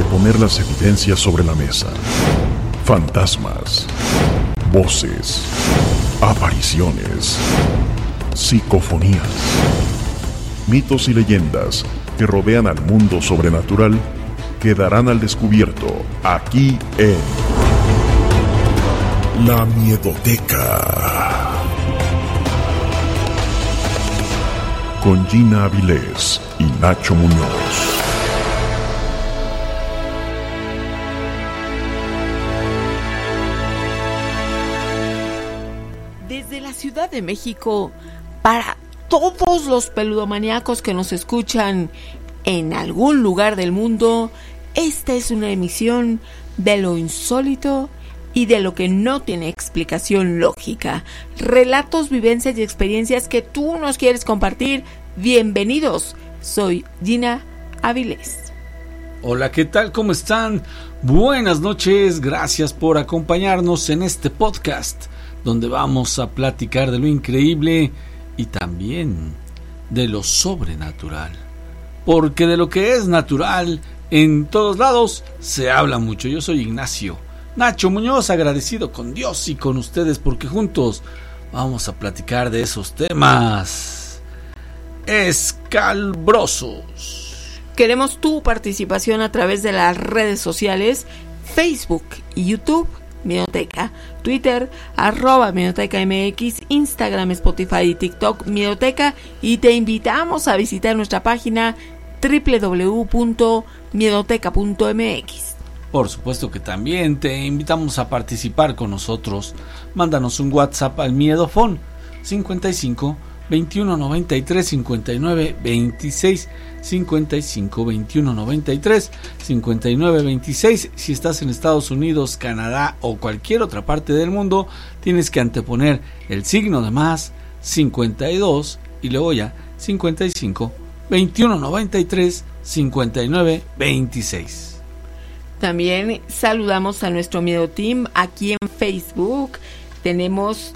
de poner las evidencias sobre la mesa. Fantasmas, voces, apariciones, psicofonías, mitos y leyendas que rodean al mundo sobrenatural quedarán al descubierto aquí en La Miedoteca. Con Gina Avilés y Nacho Muñoz. De México, para todos los peludomaníacos que nos escuchan en algún lugar del mundo, esta es una emisión de lo insólito y de lo que no tiene explicación lógica. Relatos, vivencias y experiencias que tú nos quieres compartir. Bienvenidos. Soy Gina Avilés. Hola, ¿qué tal? ¿Cómo están? Buenas noches, gracias por acompañarnos en este podcast donde vamos a platicar de lo increíble y también de lo sobrenatural. Porque de lo que es natural en todos lados se habla mucho. Yo soy Ignacio Nacho Muñoz, agradecido con Dios y con ustedes porque juntos vamos a platicar de esos temas escalbrosos. Queremos tu participación a través de las redes sociales, Facebook y YouTube, Miedoteca, Twitter, arroba Miedoteca MX, Instagram, Spotify y TikTok, Miedoteca, y te invitamos a visitar nuestra página www.miedoteca.mx. Por supuesto que también te invitamos a participar con nosotros. Mándanos un WhatsApp al Miedofón 55 21 93 59 26 55 21 93 59 26. Si estás en Estados Unidos, Canadá o cualquier otra parte del mundo, tienes que anteponer el signo de más 52 y luego ya 55 21 93 59 26. También saludamos a nuestro Miedo Team aquí en Facebook. Tenemos,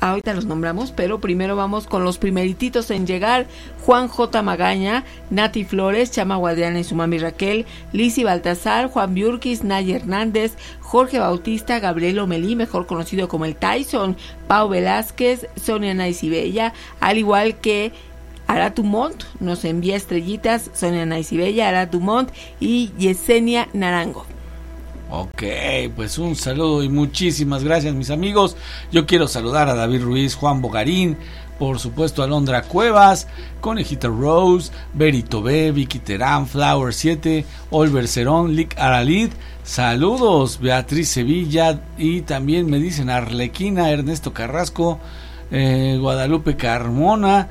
ahorita los nombramos, pero primero vamos con los primerititos en llegar. Juan J. Magaña, Nati Flores, Chama Guadiana y su mami Raquel, Lizzy Baltasar, Juan Biurquis, Nay Hernández, Jorge Bautista, Gabriel Omelí, mejor conocido como el Tyson, Pau Velázquez, Sonia Naisibella, al igual que Aratumont nos envía estrellitas, Sonia Naisibella, Aratumont y Yesenia Narango. Ok, pues un saludo y muchísimas gracias mis amigos. Yo quiero saludar a David Ruiz, Juan Bogarín, por supuesto Alondra Cuevas, Conejita Rose, Berito B, Vicky Terán, Flower 7, Olver Cerón, Lick Aralid. Saludos, Beatriz Sevilla y también me dicen Arlequina, Ernesto Carrasco, eh, Guadalupe Carmona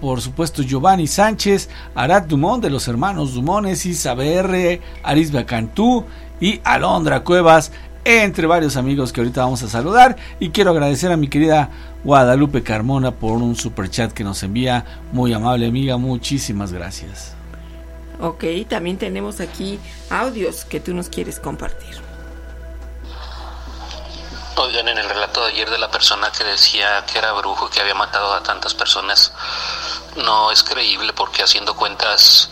por supuesto Giovanni Sánchez, Arad Dumont de los hermanos Dumones, Isaber, Arisba Cantú y Alondra Cuevas, entre varios amigos que ahorita vamos a saludar. Y quiero agradecer a mi querida Guadalupe Carmona por un super chat que nos envía, muy amable amiga, muchísimas gracias. Ok, también tenemos aquí audios que tú nos quieres compartir. Oigan, en el relato de ayer de la persona que decía que era brujo y que había matado a tantas personas, no es creíble porque haciendo cuentas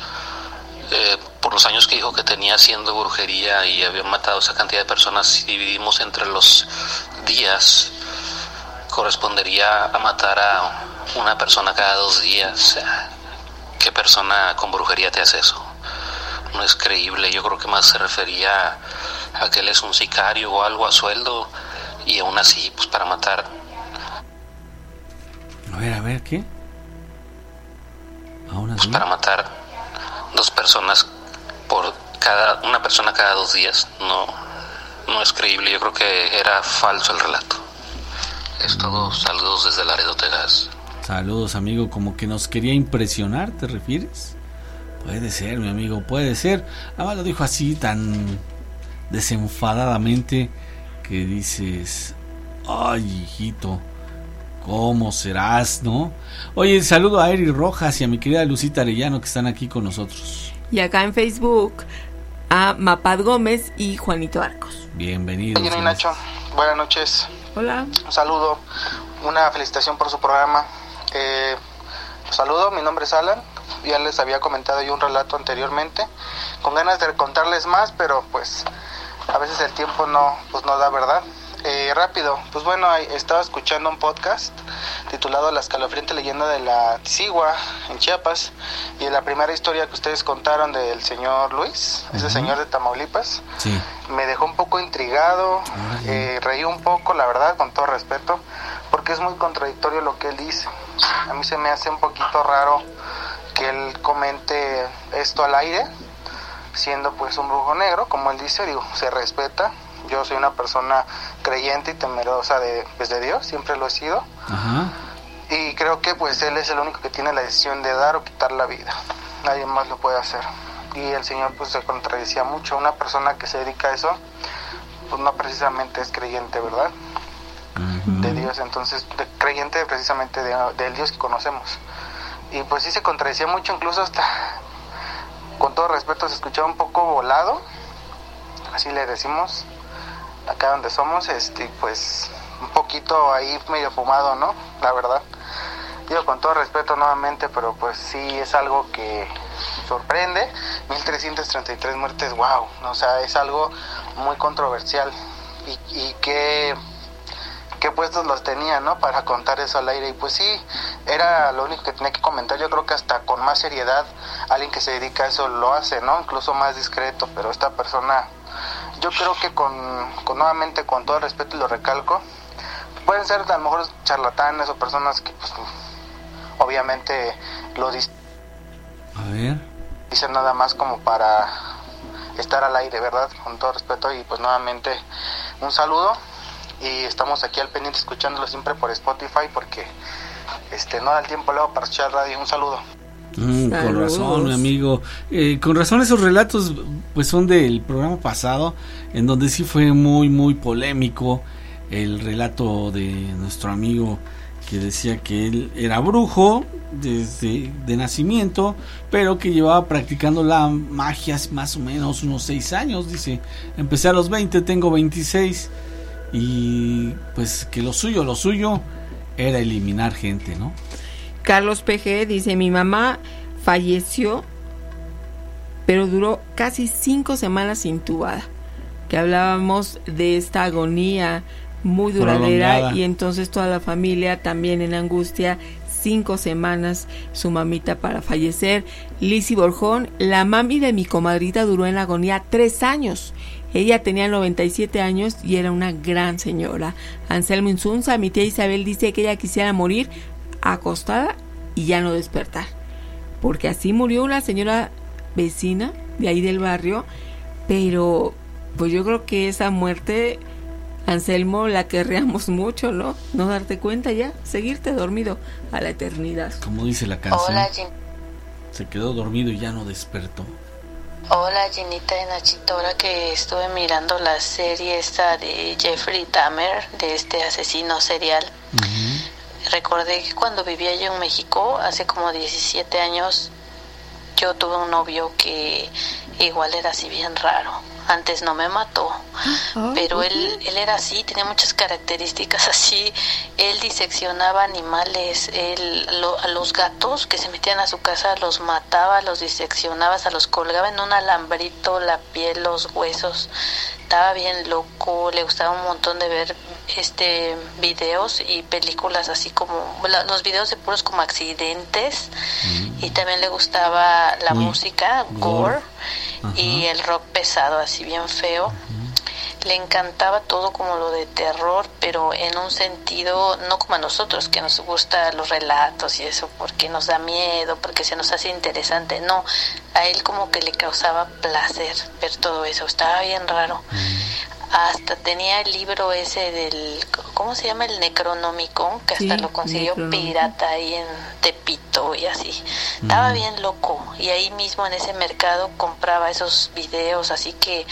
eh, por los años que dijo que tenía haciendo brujería y había matado esa cantidad de personas, si dividimos entre los días, correspondería a matar a una persona cada dos días. ¿Qué persona con brujería te hace eso? No es creíble. Yo creo que más se refería a que él es un sicario o algo a sueldo y aún así, pues para matar. A ver, a ver, ¿qué? Aún Pues así. para matar dos personas por cada una persona cada dos días no no es creíble. Yo creo que era falso el relato. Es todo. Saludos desde Laredo, Texas. Saludos, amigo. Como que nos quería impresionar, ¿te refieres? Puede ser, mi amigo, puede ser. Además lo dijo así tan desenfadadamente que dices, ay, hijito, ¿cómo serás, no? Oye, saludo a Eri Rojas y a mi querida Lucita Arellano que están aquí con nosotros. Y acá en Facebook a Mapad Gómez y Juanito Arcos. Bienvenidos. Jenny Nacho, buenas noches. Hola. Un saludo, una felicitación por su programa. Eh, saludo, mi nombre es Alan. Ya les había comentado yo un relato anteriormente, con ganas de contarles más, pero pues a veces el tiempo no, pues no da verdad. Eh, rápido, pues bueno, estaba escuchando un podcast titulado La escalofriante leyenda de la Tizigua en Chiapas y la primera historia que ustedes contaron del señor Luis, ese señor de Tamaulipas, Sí. me dejó un poco intrigado, eh, reí un poco, la verdad, con todo respeto, porque es muy contradictorio lo que él dice. A mí se me hace un poquito raro que él comente esto al aire, siendo pues un brujo negro, como él dice, digo, se respeta. Yo soy una persona creyente y temerosa de, pues, de Dios, siempre lo he sido. Ajá. Y creo que pues él es el único que tiene la decisión de dar o quitar la vida. Nadie más lo puede hacer. Y el Señor pues se contradecía mucho. Una persona que se dedica a eso, pues no precisamente es creyente, ¿verdad? De Dios, entonces, de- creyente precisamente de- del Dios que conocemos. Y pues sí se contradecía mucho, incluso hasta, con todo respeto, se escuchaba un poco volado, así le decimos, acá donde somos, este, pues un poquito ahí medio fumado, ¿no? La verdad. Digo con todo respeto nuevamente, pero pues sí es algo que sorprende. 1333 muertes, wow, o sea, es algo muy controversial. Y, y qué, qué puestos los tenía, ¿no? Para contar eso al aire. Y pues sí, era lo único que tenía que comentar. Yo creo que hasta con más seriedad alguien que se dedica a eso lo hace, ¿no? Incluso más discreto, pero esta persona, yo creo que con, con nuevamente, con todo el respeto y lo recalco, pueden ser a lo mejor charlatanes o personas que pues, obviamente lo A ver. dicen nada más como para estar al aire, ¿verdad? Con todo respeto y pues nuevamente un saludo y estamos aquí al pendiente escuchándolo siempre por Spotify porque este no da el tiempo luego para escuchar radio. Un saludo. Mm, con razón, mi amigo. Eh, con razón esos relatos pues son del programa pasado, en donde sí fue muy, muy polémico el relato de nuestro amigo que decía que él era brujo desde de nacimiento, pero que llevaba practicando la magia más o menos unos 6 años, dice. Empecé a los 20, tengo 26 y pues que lo suyo, lo suyo era eliminar gente, ¿no? Carlos PG dice, mi mamá falleció, pero duró casi cinco semanas intubada. Que hablábamos de esta agonía muy duradera Prolongada. y entonces toda la familia también en angustia, cinco semanas su mamita para fallecer. Lizzy Borjón, la mami de mi comadrita duró en la agonía tres años. Ella tenía 97 años y era una gran señora. Anselmo Insunza, mi tía Isabel dice que ella quisiera morir acostada y ya no despertar. Porque así murió una señora vecina de ahí del barrio, pero pues yo creo que esa muerte, Anselmo, la querríamos mucho, ¿no? No darte cuenta ya, seguirte dormido a la eternidad. Como dice la canción. Hola, Gin- Se quedó dormido y ya no despertó. Hola Ginita y Nachito, ahora que estuve mirando la serie esta de Jeffrey Dahmer, de este asesino serial, recordé que cuando vivía yo en México, hace como 17 años, yo tuve un novio que igual era así bien raro. antes no me mató. Ah, Pero ok. él, él era así, tenía muchas características así. Él diseccionaba animales, él, lo- a los gatos que se metían a su casa los mataba, los diseccionaba, se los colgaba en un alambrito, la piel, los huesos. Estaba bien loco, le gustaba un montón de ver este videos y películas así como la- los videos de puros como accidentes y también le gustaba la Uy, música gore. gore y el rock pesado así bien feo le encantaba todo como lo de terror, pero en un sentido no como a nosotros, que nos gusta los relatos y eso, porque nos da miedo, porque se nos hace interesante. No, a él como que le causaba placer ver todo eso, estaba bien raro. Hasta tenía el libro ese del, ¿cómo se llama? El Necronomicon, que hasta Sí, lo consiguió pirata ahí en Tepito y así. Estaba bien loco y ahí mismo en ese mercado compraba esos videos, así que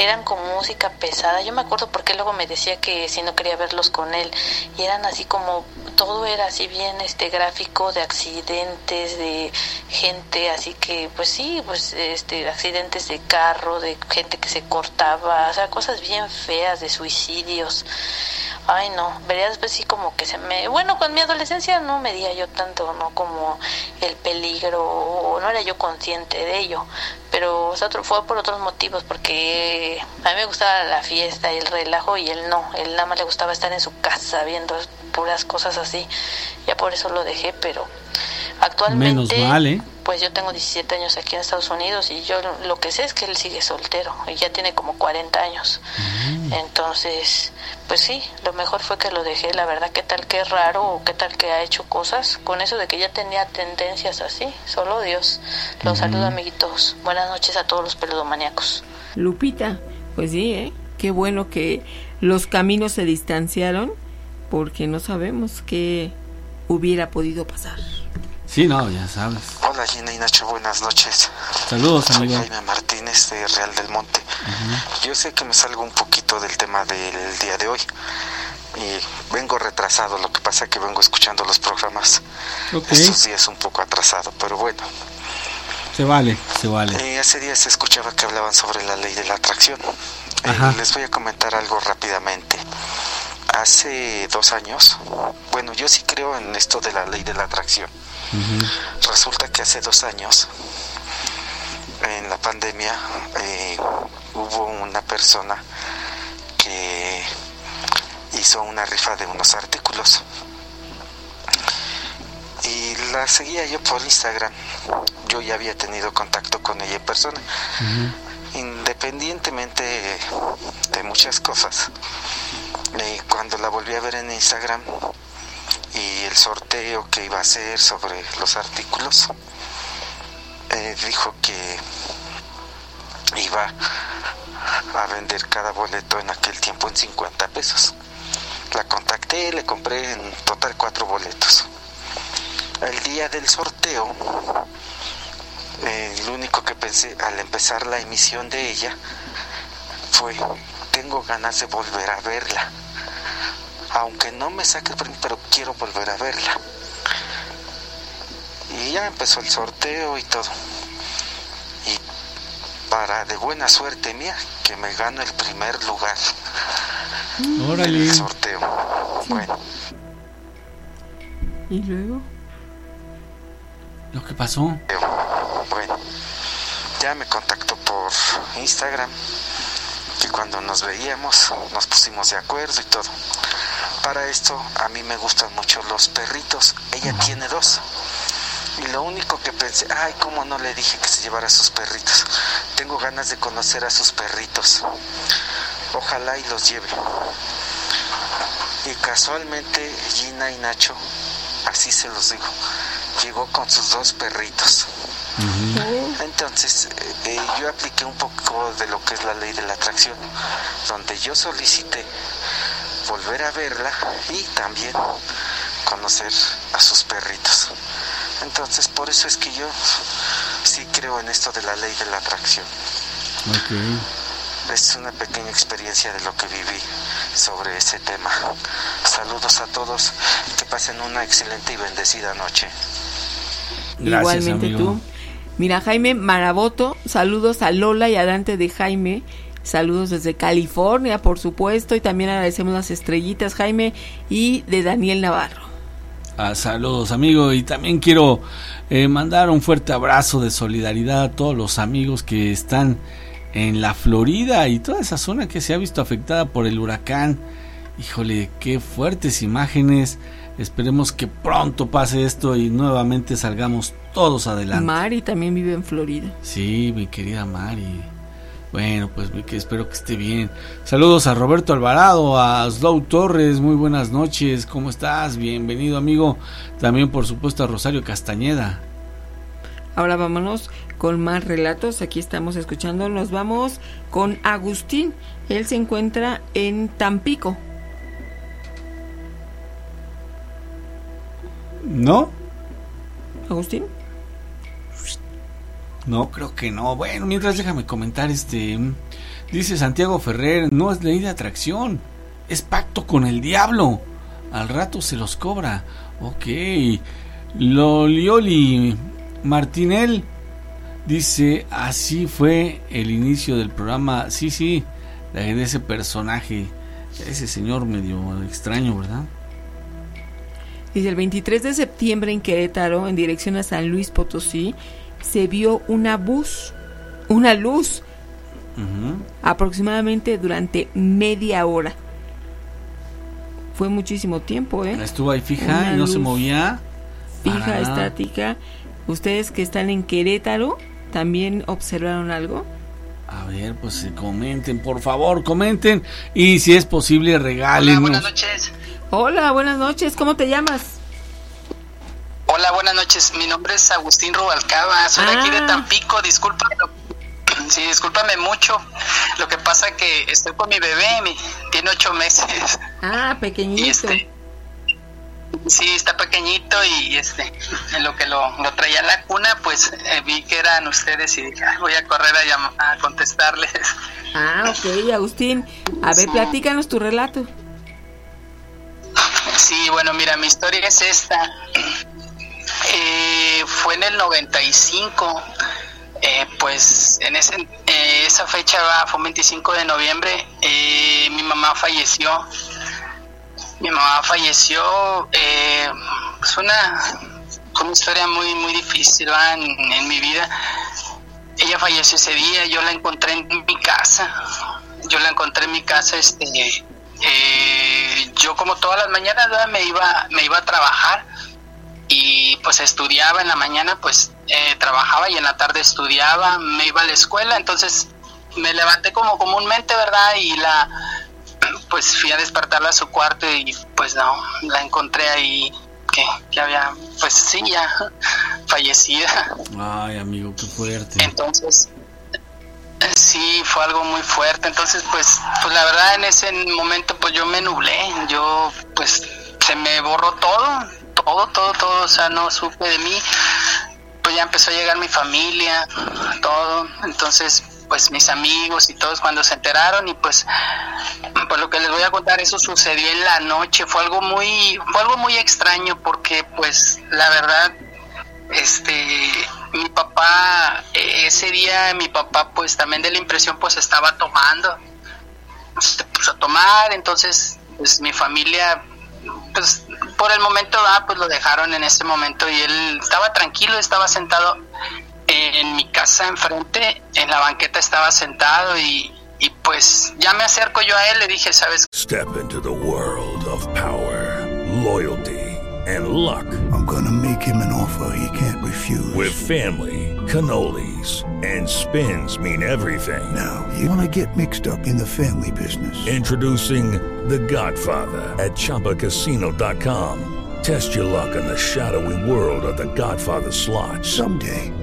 eran con música pesada. Yo me acuerdo porque luego me decía que si no quería verlos con él y eran así como todo era así bien este gráfico de accidentes de gente, así que pues sí, pues este accidentes de carro, de gente que se cortaba, o sea, cosas bien feas de suicidios. Ay, no, vería después sí como que se me... Bueno, con mi adolescencia no medía yo tanto, ¿no? Como el peligro, o no era yo consciente de ello, pero o fue por otros motivos, porque a mí me gustaba la fiesta y el relajo y él no, él nada más le gustaba estar en su casa viendo puras cosas así, ya por eso lo dejé, pero actualmente... Menos mal, ¿eh? Pues yo tengo 17 años aquí en Estados Unidos y yo lo que sé es que él sigue soltero y ya tiene como 40 años. Entonces, pues sí, lo mejor fue que lo dejé, la verdad, qué tal que es raro o qué tal que ha hecho cosas con eso de que ya tenía tendencias así, solo Dios. Los saludo amiguitos. Buenas noches a todos los peludomaníacos. Lupita, pues sí, ¿eh? Qué bueno que los caminos se distanciaron porque no sabemos qué hubiera podido pasar. Sí, no, ya sabes. Hola Gina y Nacho, buenas noches. Saludos, Soy amigo. Jaime Martínez de Real del Monte. Yo sé que me salgo un poquito del tema del día de hoy y vengo retrasado, lo que pasa es que vengo escuchando los programas estos días un poco atrasado, pero bueno. Se vale, se vale. Eh, hace días se escuchaba que hablaban sobre la ley de la atracción. Eh, les voy a comentar algo rápidamente. Hace dos años, bueno, yo sí creo en esto de la ley de la atracción. Resulta que hace dos años, en la pandemia, eh, hubo una persona que hizo una rifa de unos artículos. Y la seguía yo por Instagram. Yo ya había tenido contacto con ella en persona. Independientemente de muchas cosas, eh, cuando la volví a ver en Instagram y el sorteo que iba a hacer sobre los artículos, eh, dijo que iba a vender cada boleto en aquel tiempo en 50 pesos. La contacté, le compré en total cuatro boletos. El día del sorteo, eh, lo único que pensé al empezar la emisión de ella fue, tengo ganas de volver a verla. Aunque no me saque el premio, pero quiero volver a verla. Y ya empezó el sorteo y todo. Y para de buena suerte mía, que me gano el primer lugar en Órale. el sorteo. Bueno, ¿Y luego? Lo que pasó. bueno, ya me contactó por Instagram y cuando nos veíamos nos pusimos de acuerdo y todo. Para esto a mí me gustan mucho los perritos. Ella tiene dos. Y lo único que pensé, ay, cómo no le dije que se llevara a sus perritos. Tengo ganas de conocer a sus perritos. Ojalá y los lleve. Y casualmente Gina y Nacho, así se los digo, llegó con sus dos perritos. Entonces, eh, eh, yo apliqué un poco de lo que es la ley de la atracción, donde yo solicité volver a verla y también conocer a sus perritos. Entonces, por eso es que yo sí creo en esto de la ley de la atracción. Ok. Es una pequeña experiencia de lo que viví sobre ese tema. Saludos a todos, que pasen una excelente y bendecida noche. Gracias, Igualmente amigo. tú. Mira, Jaime Maraboto, saludos a Lola y a Dante de Jaime. Saludos desde California, por supuesto, y también agradecemos las estrellitas, Jaime, y de Daniel Navarro. Ah, saludos, amigo, y también quiero eh, mandar un fuerte abrazo de solidaridad a todos los amigos que están en la Florida y toda esa zona que se ha visto afectada por el huracán. Híjole, qué fuertes imágenes. Esperemos que pronto pase esto y nuevamente salgamos todos adelante. Mari también vive en Florida. Sí, mi querida Mari. Bueno, pues que espero que esté bien. Saludos a Roberto Alvarado, a Slow Torres, muy buenas noches, ¿cómo estás? Bienvenido amigo. También por supuesto a Rosario Castañeda. Ahora vámonos con más relatos, aquí estamos escuchando, nos vamos con Agustín, él se encuentra en Tampico. ¿No? Agustín. No, creo que no. Bueno, mientras déjame comentar este. Dice Santiago Ferrer, no es ley de atracción, es pacto con el diablo. Al rato se los cobra. Ok. Lolioli Martinel dice, así fue el inicio del programa. Sí, sí, de ese personaje. Ese señor medio extraño, ¿verdad? Dice, el 23 de septiembre en Querétaro, en dirección a San Luis Potosí, se vio una bus, una luz, aproximadamente durante media hora. Fue muchísimo tiempo, ¿eh? Estuvo ahí fija y no se movía. Fija, estática. Ustedes que están en Querétaro, ¿también observaron algo? A ver, pues comenten, por favor, comenten. Y si es posible, regalen. Hola, buenas noches. Hola, buenas noches. ¿Cómo te llamas? Hola, buenas noches. Mi nombre es Agustín Rubalcaba. Soy de aquí de ah. Tampico. Discúlpame. Sí, discúlpame mucho. Lo que pasa que estoy con mi bebé. tiene ocho meses. Ah, pequeñito. Este, sí, está pequeñito y este, en lo que lo, lo traía a la cuna, pues eh, vi que eran ustedes y dije, voy a correr a, a contestarles. Ah, ok, Agustín. A ver, platícanos tu relato. Sí, bueno, mira, mi historia es esta. Eh, fue en el 95, eh, pues en ese, eh, esa fecha fue 25 de noviembre, eh, mi mamá falleció. Mi mamá falleció, es una, una historia muy muy difícil en, mi vida. Ella falleció ese día, yo la encontré en mi casa. Yo la encontré en mi casa, este, yo como todas las mañanas me iba me iba a trabajar y pues estudiaba en la mañana, pues eh, trabajaba y en la tarde estudiaba, me iba a la escuela, entonces me levanté como comúnmente, ¿verdad? Y la, pues fui a despertarla a su cuarto y pues no, la encontré ahí que, que había, pues sí, ya fallecida. Ay, amigo, qué fuerte. Entonces, sí, fue algo muy fuerte, entonces pues, pues la verdad en ese momento pues yo me nublé, yo pues se me borró todo, todo, todo, todo, o sea, no supe de mí. Pues ya empezó a llegar mi familia, todo, entonces pues mis amigos y todos cuando se enteraron y pues pues lo que les voy a contar eso sucedió en la noche. Fue algo muy fue algo muy extraño porque pues la verdad este mi papá e-, ese día mi papá pues también de la impresión pues estaba tomando. Se puso a tomar entonces pues mi familia pues por el momento ah, pues lo dejaron en ese momento y él estaba tranquilo, estaba sentado en mi casa enfrente, en la banqueta estaba sentado y, y pues ya me acerco yo a él, le dije, ¿sabes? Step into the world of power, loyalty and luck. I'm gonna make him an offer he can't refuse. With family, cannolis and spins mean everything. Now, you wanna get mixed up in the family business. Introducing The Godfather at ChumbaCasino.com. Test your luck in the shadowy world of The Godfather slot. Someday,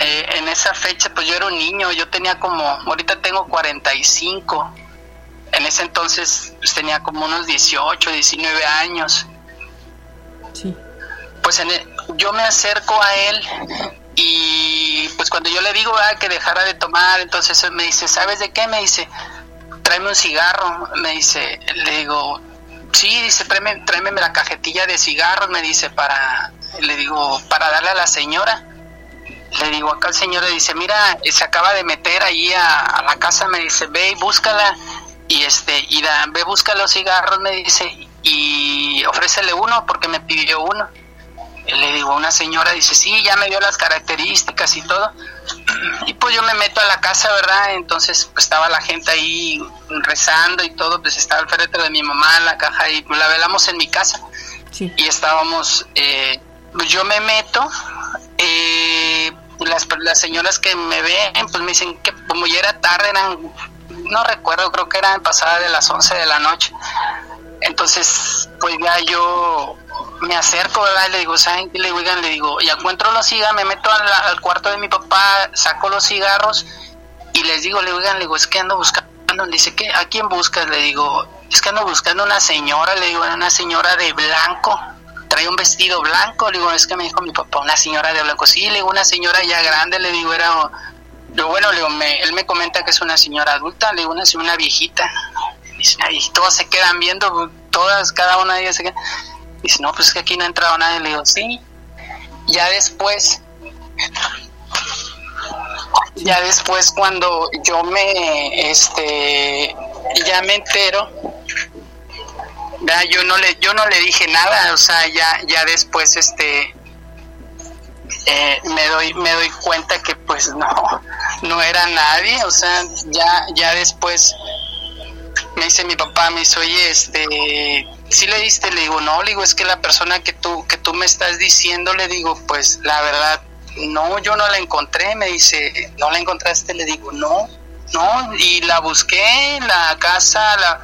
eh, en esa fecha, pues yo era un niño, yo tenía como, ahorita tengo 45, en ese entonces pues tenía como unos 18, 19 años. Sí. Pues en el- yo me acerco a él y pues cuando yo le digo ah, que dejara de tomar, entonces él me dice, ¿sabes de qué? Me dice, tráeme un cigarro, me dice, le digo, sí, dice, tráeme, tráeme la cajetilla de cigarros, me dice, para, le digo, para darle a la señora. Le digo, acá el señor le dice, mira, eh, se acaba de meter ahí a, a la casa, me dice, ve y búscala, y este, y da, ve, busca los cigarros, me dice, y ofrécele uno, porque me pidió uno. Le digo, una señora dice, sí, ya me dio las características y todo. Y pues yo me meto a la casa, ¿verdad? Entonces pues estaba la gente ahí rezando y todo, pues estaba el féretro de mi mamá en la caja y la velamos en mi casa. Y estábamos, eh, pues, yo me meto, eh, las, las señoras que me ven, pues me dicen que como ya era tarde, eran, no recuerdo, creo que eran pasadas de las 11 de la noche. Entonces, pues ya yo me acerco, ¿verdad? Y le digo, ¿saben? Le digo, le digo, ya encuentro los cigarros, me meto al, cuarto de mi papá, saco los cigarros y les digo, le digo, le digo, es que ando buscando. Dice, ¿qué? ¿A quién buscas? Le digo, es que ando buscando una señora, le digo, una señora de blanco, trae un vestido blanco, le digo, es que me dijo mi papá, una señora de blanco, sí, le digo, una señora ya grande, le digo, era, lo bueno, le digo, me- él me comenta que es una señora adulta, le digo, una, una viejita, y todos se quedan viendo, todas, cada una de ellas se queda. Dice, no, pues es que aquí no ha entrado nadie. Le digo, sí. Ya después, ya después cuando yo me, este, ya me entero, ya yo no le, yo no le dije nada, o sea, ya, ya después, este, eh, me doy, me doy cuenta que pues no, no era nadie, o sea, ya, ya después me dice mi papá, me dice, oye, este, si le diste, le digo, no, le digo, es que la persona que tú, que tú me estás diciendo, le digo, pues la verdad, no, yo no la encontré, me dice, ¿no la encontraste? Le digo, no, no, y la busqué la casa, la,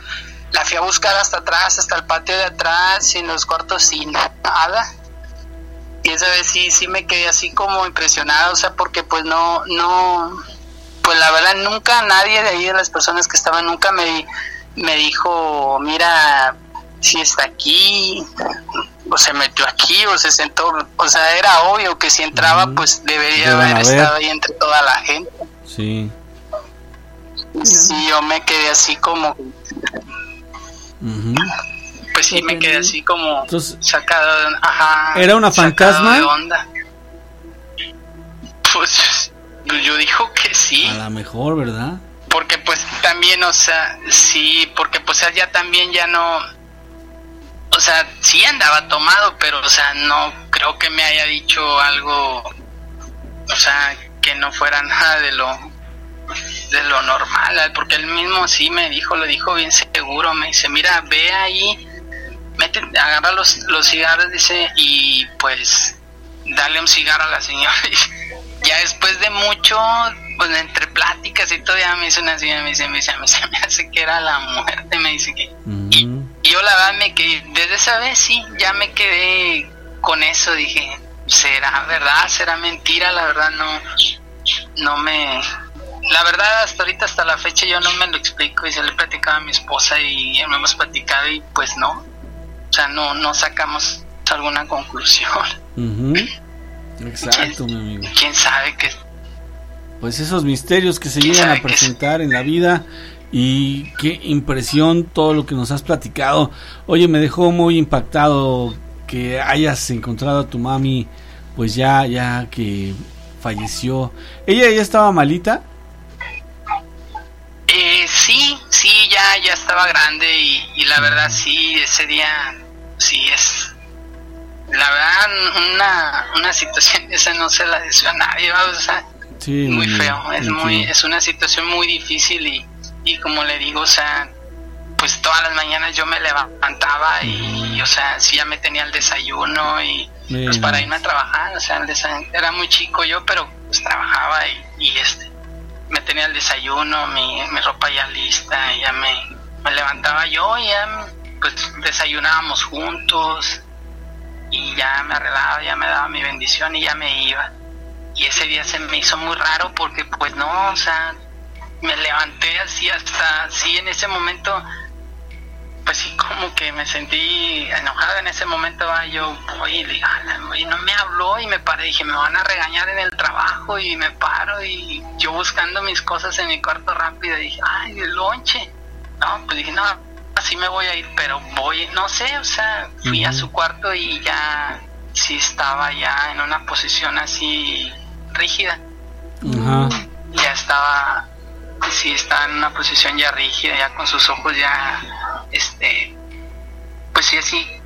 la fui a buscar hasta atrás, hasta el patio de atrás, en los cuartos sin nada. Y esa vez sí, sí me quedé así como impresionado, o sea, porque pues no, no, pues la verdad nunca nadie de ahí de las personas que estaban nunca me, me dijo, mira, si está aquí, o se metió aquí, o se sentó, o sea, era obvio que si entraba, pues debería Deben haber. estado ahí entre toda la gente. Sí. Sí, yo me quedé así como, Pues sí, me quedé así como Entonces, sacado, de- ajá. ¿Era una fantasma? de onda. Pues yo dijo que sí. A lo mejor, ¿verdad? porque pues también o sea sí porque pues él ya también ya no o sea sí andaba tomado pero o sea no creo que me haya dicho algo o sea que no fuera nada de lo de lo normal porque él mismo sí me dijo lo dijo bien seguro me dice mira ve ahí mete agarra los los cigarros dice y pues dale un cigarro a la señora y ya después de mucho pues entre pláticas y todo ya me dice una señora me dice me dice me hace que era la muerte me dice que y yo la verdad me quedé desde esa vez sí ya me quedé con eso dije será verdad será mentira la verdad no no me la verdad hasta ahorita hasta la fecha yo no me lo explico y se le he platicado a mi esposa y me hemos platicado y pues no o sea no no sacamos alguna conclusión Ujú. Exacto, mi amigo. quién sabe qué Pues esos misterios que se llegan a presentar en la vida y qué impresión todo lo que nos has platicado. Oye, me dejó muy impactado que hayas encontrado a tu mami, pues ya, ya que falleció. ¿Ella ya estaba malita? Eh, sí, sí, ya, ya estaba grande y, y la verdad sí, ese día sí es, la verdad una, una situación esa no se la deseo a nadie, ¿va? o sea, Sí, muy feo, es muy, es una situación muy difícil y, y como le digo, o sea, pues todas las mañanas yo me levantaba y, o sea, sí ya me tenía el desayuno y pues para irme a trabajar, o sea, el era muy chico yo, pero pues trabajaba y, y, este, me tenía el desayuno, mi, mi ropa ya lista, ya me, me levantaba yo y ya pues desayunábamos juntos y ya me arreglaba, ya me daba mi bendición y ya me iba. Y ese día se me hizo muy raro porque pues no, o sea, me levanté así hasta, sí, en ese momento, pues sí, como que me sentí enojado en ese momento, ah, yo voy y le digo, "Ala, oye, no me habló y me paré, dije, me van a regañar en el trabajo y me paro y yo buscando mis cosas en mi cuarto rápido, dije, ay, el lonche. No, pues dije, no, así me voy a ir, pero voy, no sé, o sea, fui a su cuarto y ya, sí estaba ya en una posición así rígida. Ya estaba sí estaba en una posición ya rígida ya con sus ojos ya sí así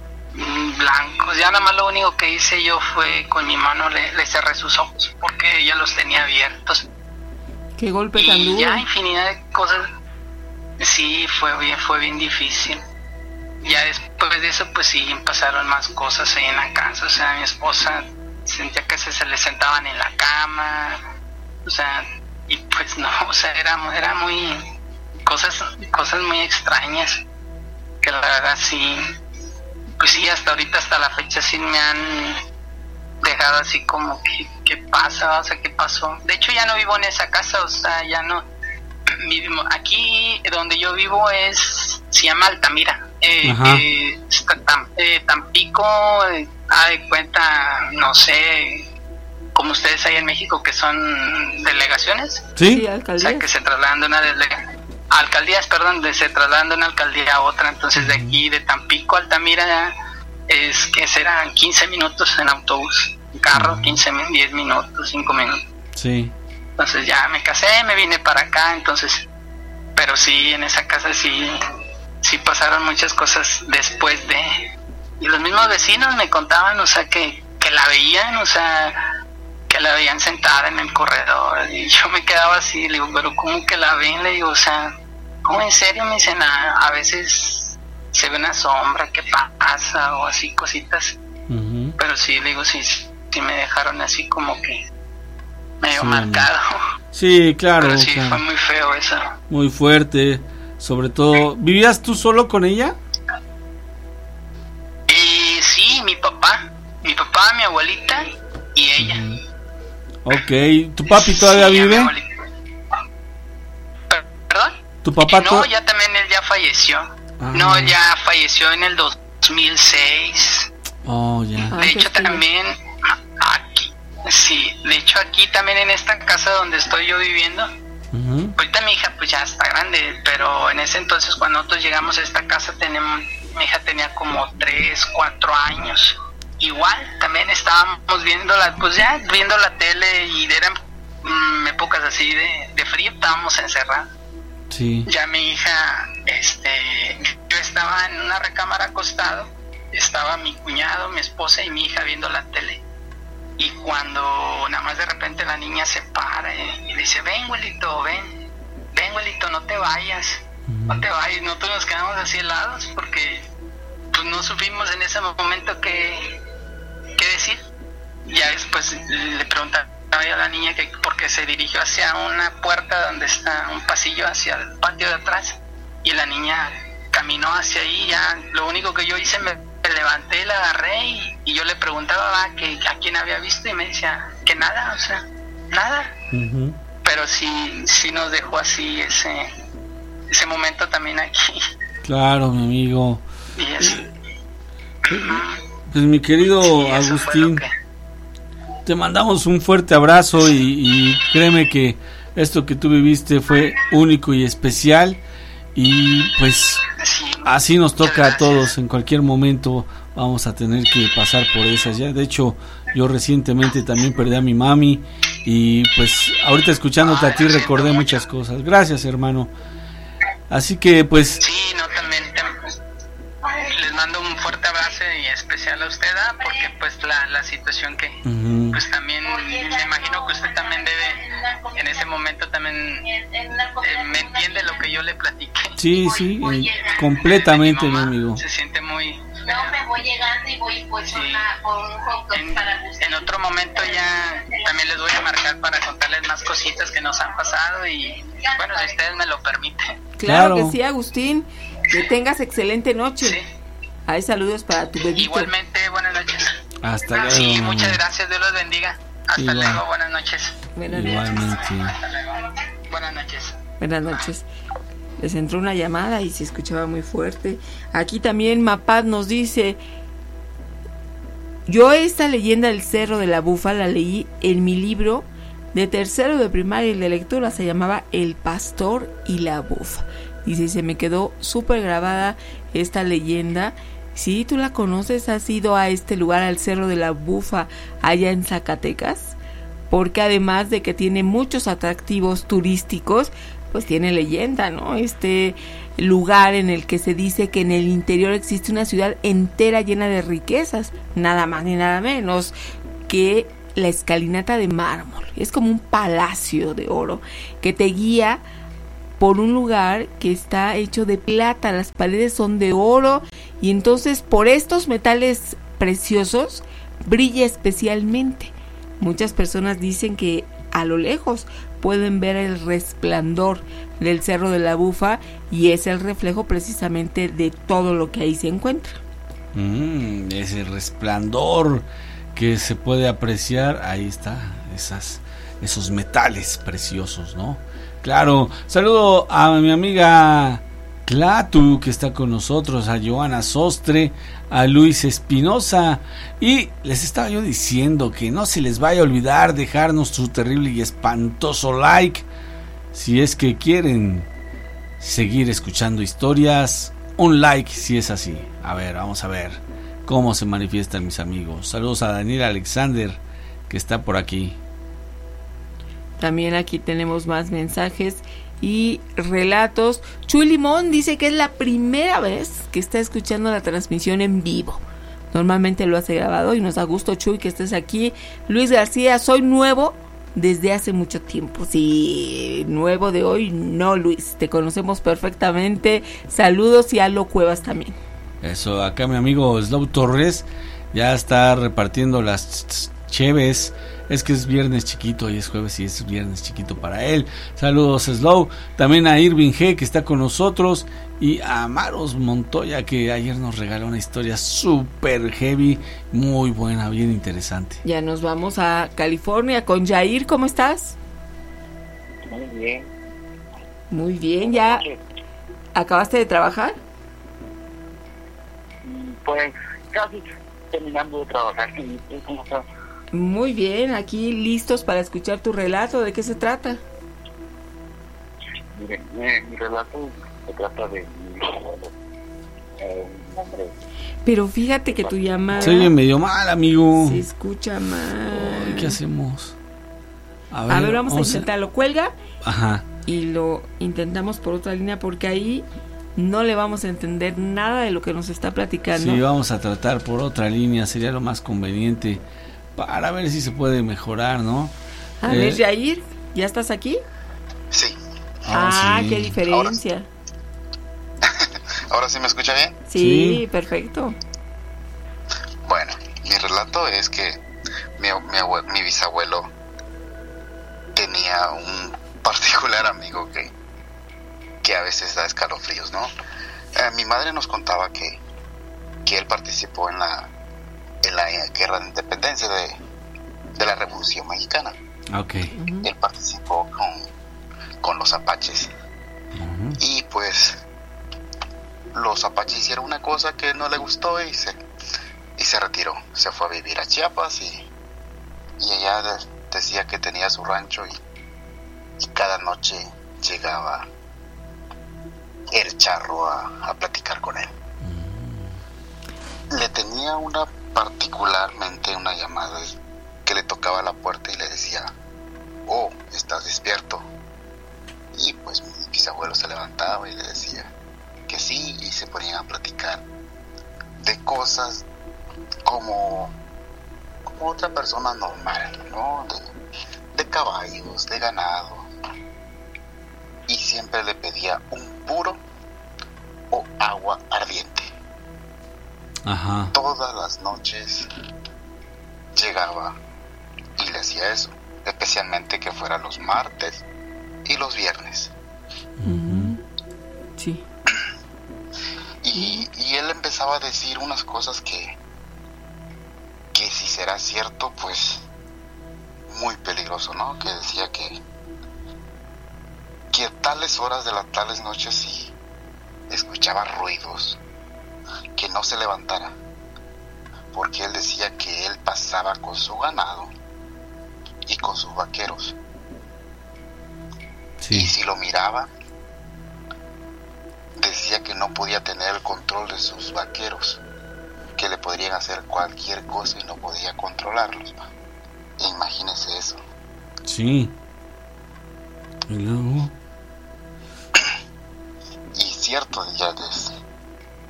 blancos. Ya nada más lo único que hice yo fue con mi mano le, le cerré sus ojos porque ella los tenía abiertos. Qué golpe tan y duro. ya infinidad de cosas. Sí fue bien fue bien difícil. Ya después de eso pues sí pasaron más cosas ahí en la casa. O sea mi esposa sentía que se, se le sentaban en la cama. O sea y pues no o sea era era muy cosas cosas muy extrañas que la verdad sí pues sí hasta ahorita hasta la fecha sí me han dejado así como que qué pasa o sea qué pasó de hecho ya no vivo en esa casa o sea ya no vivimos. Aquí donde yo vivo es se llama Altamira. Eh, eh, está Tam- eh, Tampico eh, ha de cuenta no sé como ustedes hay en México que son delegaciones. Sí. o sea que se trasladan de una delega- alcaldías perdón de se trasladan de una alcaldía a otra entonces de aquí de Tampico a Altamira es que serán 15 minutos en autobús en carro 15 min- 10 minutos 5 minutos Sí. entonces ya me casé, me vine para acá, entonces, pero sí, en esa casa sí, sí pasaron muchas cosas después de... Y los mismos vecinos me contaban, o sea, que, que la veían, o sea, que la veían sentada en el corredor. Y yo me quedaba así, le digo, pero ¿cómo que la ven? Le digo, o sea, ¿cómo en serio? Me dicen, "Ah, a veces se ve una sombra, ¿qué pasa? O así cositas. Pero sí, le digo, sí, sí me dejaron así como que medio Sí, marcado. Sí, claro. Pero sí, fue muy feo eso. muy fuerte. Sobre todo, ¿vivías tú solo con ella? Y sí, mi papá, mi papá, mi abuelita y ella. Ok. ¿Tu papi todavía Sí, vive? ¿Perdón? ¿Tu papá no, ya también él ya falleció. Ah. No, él ya falleció en el 2006. Oh, ya. De hecho, también aquí, sí, de hecho aquí también en esta casa donde estoy yo viviendo, ahorita mi hija pues ya está grande, pero en ese entonces cuando nosotros llegamos a esta casa tenemos, mi hija tenía como 3, 4 años. Igual, también estábamos viendo la, pues ya viendo la tele y eran mm, épocas así de, de frío, estábamos encerrados. Sí. Ya mi hija, este, yo estaba en una recámara acostado, estaba mi cuñado, mi esposa y mi hija viendo la tele. Y cuando nada más de repente la niña se para y, y dice, ven, abuelito, ven, ven, abuelito, no te vayas, no te vayas. Nosotros nos quedamos así helados porque pues no supimos en ese momento qué, qué decir. Ya después le preguntaba a la niña que por qué se dirigió hacia una puerta donde está un pasillo hacia el patio de atrás. Y la niña caminó hacia ahí. Ya lo único que yo hice me, me levanté la agarré y, y yo le preguntaba va, que a quién había visto y me decía que nada o sea nada pero sí sí nos dejó así ese ese momento también aquí. Claro, mi amigo. y es Pues mi querido Sí, Agustín, te mandamos un fuerte abrazo y, y créeme que esto que tú viviste fue único y especial y pues así nos toca a todos. En cualquier momento vamos a tener que pasar por esas. Ya de hecho yo recientemente también perdí a mi mami y pues ahorita escuchándote a ti recordé muchas cosas. Gracias hermano. Así que pues Sí, y especial a usted, ¿ah? porque pues la, la situación que pues también me imagino que usted también debe en ese momento también eh, me entiende lo que yo le platiqué. Sí, sí, eh, completamente, mi amigo. Se siente muy... No, me voy llegando y voy pues una, por un hot en, para En otro momento ya también les voy a marcar para contarles más cositas que nos han pasado y bueno, si ustedes me lo permiten. Claro, que sí, Agustín. Que tengas excelente noche. Hay saludos para tu bebito. Igualmente, buenas noches. Hasta luego. Sí, muchas gracias, Dios los bendiga. Hasta luego, buenas noches. Buenas Igualmente. Buenas noches. Buenas noches. Les entró una llamada y se escuchaba muy fuerte. Aquí también Mapad nos dice, yo esta leyenda del Cerro de la Bufa la leí en mi libro de tercero de primaria y de lectura, se llamaba El Pastor y la Bufa. Dice, se me quedó súper grabada esta leyenda. Si tú la conoces, has ido a este lugar, al Cerro de la Bufa, allá en Zacatecas, porque además de que tiene muchos atractivos turísticos, pues tiene leyenda, ¿no? Este lugar en el que se dice que en el interior existe una ciudad entera llena de riquezas, nada más ni nada menos que la escalinata de mármol. Es como un palacio de oro que te guía por un lugar que está hecho de plata, las paredes son de oro y entonces por estos metales preciosos brilla especialmente. Muchas personas dicen que a lo lejos pueden ver el resplandor del Cerro de la Bufa y es el reflejo precisamente de todo lo que ahí se encuentra. Mm, ese resplandor que se puede apreciar, ahí está, esas, esos metales preciosos, ¿no? Claro, saludo a mi amiga Clatu que está con nosotros, a Joana Sostre, a Luis Espinosa y les estaba yo diciendo que no se les vaya a olvidar dejarnos su terrible y espantoso like si es que quieren seguir escuchando historias, un like si es así. A ver, vamos a ver cómo se manifiestan mis amigos. Saludos a Daniel Alexander que está por aquí. También aquí tenemos más mensajes y relatos. Chuy Limón dice que es la primera vez que está escuchando la transmisión en vivo. Normalmente lo hace grabado y nos da gusto, Chuy, que estés aquí. Luis García, soy nuevo desde hace mucho tiempo. Sí, nuevo de hoy, no, Luis. Te conocemos perfectamente. Saludos y a Lo Cuevas también. Eso, acá mi amigo Slow Torres ya está repartiendo las cheves es que es viernes chiquito y es jueves y es viernes chiquito para él. Saludos Slow, también a Irving G que está con nosotros y a Maros Montoya que ayer nos regaló una historia súper heavy, muy buena, bien interesante. Ya nos vamos a California con Jair, ¿cómo estás? Muy bien. Muy bien, ¿ya acabaste de trabajar? Pues casi terminando de trabajar. ¿Cómo estás? Muy bien, aquí listos para escuchar tu relato. ¿De qué se trata? Mire, mi, relato se trata de mi eh, Pero fíjate que tu llamada... Se oye medio mal, amigo. Se escucha mal. ¿Qué hacemos? A ver, a ver vamos, a intentarlo. Cuelga. Ajá. Y lo intentamos por otra línea porque ahí no le vamos a entender nada de lo que nos está platicando. Sí, vamos a tratar por otra línea, sería lo más conveniente para ver si se puede mejorar, ¿no? A ver, eh, Jair, ¿ya estás aquí? Sí. Ah, qué diferencia. Ahora. sí me escucha bien? Sí, perfecto. Bueno, mi relato es que mi, mi, bisabuelo tenía un particular amigo que, que a veces da escalofríos, ¿no? Eh, mi madre nos contaba que, que él participó en la en la guerra de independencia de, la Revolución Mexicana. Okay. Él participó con, con los apaches. Y pues los apaches hicieron una cosa que no le gustó y se, y se retiró. Se fue a vivir a Chiapas y, y ella decía que tenía su rancho y, y cada noche llegaba el charro a, a platicar con él. Le tenía una particularmente una llamada que le tocaba la puerta y le decía, oh, estás despierto. Y pues mi bisabuelo se levantaba y le decía que sí y se ponían a platicar de cosas como, como otra persona normal, ¿no? de caballos, de ganado. Y siempre le pedía un puro o agua ardiente. Ajá. Todas las noches llegaba y le hacía eso, especialmente que fuera los martes y los viernes. Sí. Y, y él empezaba a decir unas cosas que, que si será cierto, pues muy peligroso, ¿no? Que decía que, que a tales horas de las tales noches si escuchaba ruidos, que no se levantara, porque él decía que él pasaba con su ganado y con sus vaqueros. Y si lo miraba, decía que no podía tener el control de sus vaqueros, que le podrían hacer cualquier cosa y no podía controlarlos. Imagínese eso. Sí. Y luego. Y cierto, ya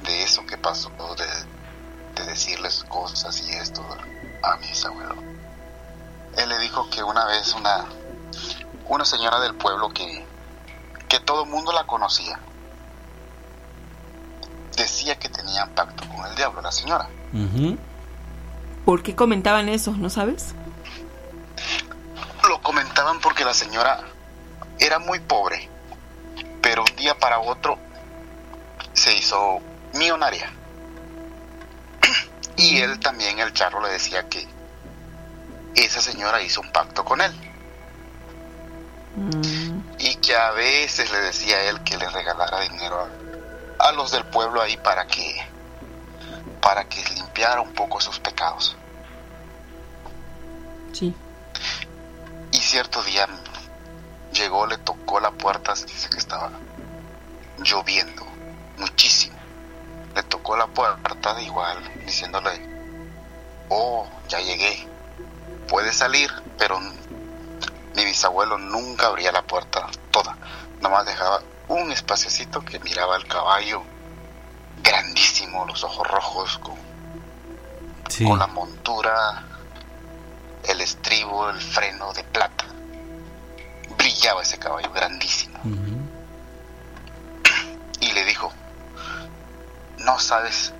de, eso que pasó, de, de decirles cosas y esto a mi bisabuelo. Él le dijo que una vez una, una señora del pueblo que, que todo el mundo la conocía, decía que tenía pacto con el diablo, la señora. ¿Por qué comentaban eso? ¿No sabes? Lo comentaban porque la señora era muy pobre, pero un día para otro se hizo millonaria. Y él también, el charro, le decía que esa señora hizo un pacto con él. Y que a veces le decía a él que le regalara dinero a, a los del pueblo ahí para que para que limpiara un poco sus pecados. Sí. Y cierto día llegó, le tocó la puerta, dice que estaba lloviendo muchísimo. Le tocó la puerta igual, diciéndole, oh, ya llegué, puede salir, pero mi bisabuelo nunca abría la puerta toda, nomás dejaba un espaciocito que miraba el caballo grandísimo, los ojos rojos, con, con la montura, el estribo, el freno de plata. Brillaba ese caballo grandísimo. Y le dijo, no sabes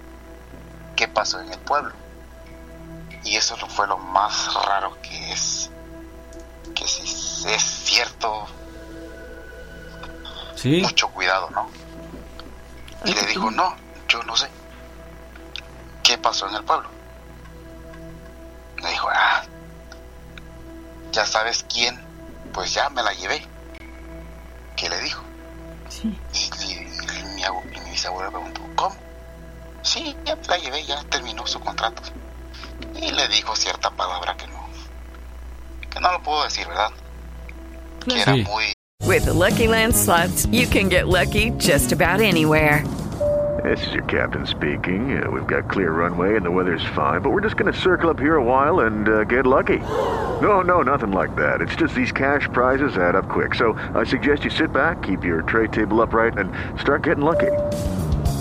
qué pasó en el pueblo. Y eso fue lo más raro que es, que si es cierto, Sí. mucho cuidado, ¿no? Y le dijo, no, yo no sé. ¿Qué pasó en el pueblo? Le dijo, ah, ya sabes quién, pues ya me la llevé. ¿Qué le dijo? Sí. Y, y- y mi, y mi bisabuelo preguntó. Sí, ya la llevé, ya terminó su contrato. Y le dijo cierta palabra que no, que no lo puedo decir, ¿verdad? Que era muy With the Lucky Land slots, you can get lucky just about anywhere. This is your captain speaking. Uh, we've got clear runway and the weather's fine, but we're just going to circle up here a while and uh, get lucky. No, no, nothing like that. It's just these cash prizes add up quick. So I suggest you sit back, keep your tray table upright, and start getting lucky.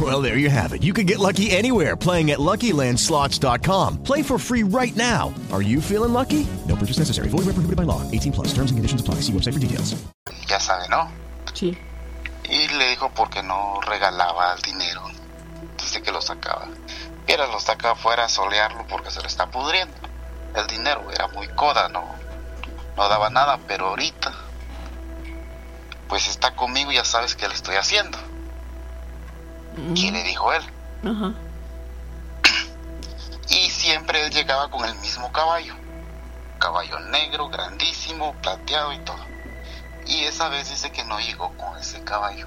Well, there you have it. You can get lucky anywhere playing at LuckyLandSlots.com. Play for free right now. Are you feeling lucky? No purchase necessary. Void where prohibited by law. 18 plus. Terms and conditions apply. See website for details. ya sabe, ¿no? Sí. Y le dijo porque no regalaba el dinero. Dice que lo sacaba. Era lo sacaba afuera a solearlo porque se le está pudriendo. El dinero era muy coda, no, no daba nada, pero ahorita, pues está conmigo y ya sabes qué le estoy haciendo. ¿Quién le dijo él? Y siempre él llegaba con el mismo caballo. Caballo negro, grandísimo, plateado y todo. Y esa vez dice que no llegó con ese caballo.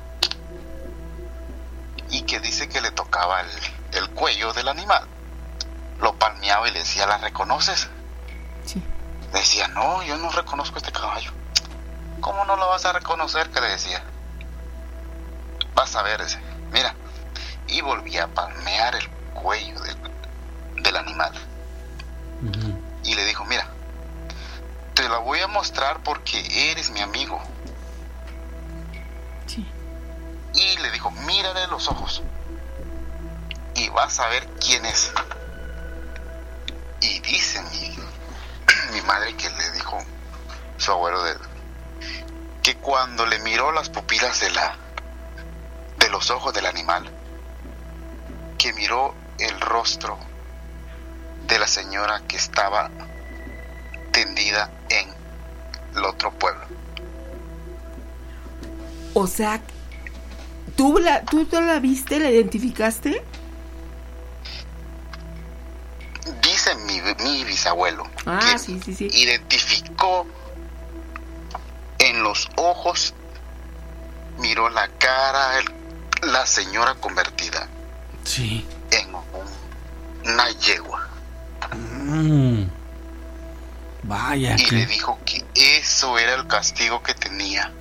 Y que dice que le tocaba el, el cuello del animal. Lo palmeaba y le decía, ¿la reconoces? Sí. Decía, no, yo no reconozco este caballo. ¿Cómo no lo vas a reconocer? Que le decía. Vas a ver ese. Mira. Y volvía a palmear el cuello del, del animal. Y le dijo, mira, te la voy a mostrar porque eres mi amigo. Y le dijo, mírale los ojos. Y vas a ver quién es. Y dice mi, mi madre que le dijo su abuelo de, que cuando le miró las pupilas de la de los ojos del animal, que miró el rostro de la señora que estaba tendida en el otro pueblo. O sea, ¿tú la, tú, la viste, la identificaste? Dice mi, mi bisabuelo Ah, que sí, sí, sí. identificó en los ojos, miró la cara, el- la señora convertida Sí. en un- una yegua. Mm. Vaya y que. le dijo que eso era el castigo que tenía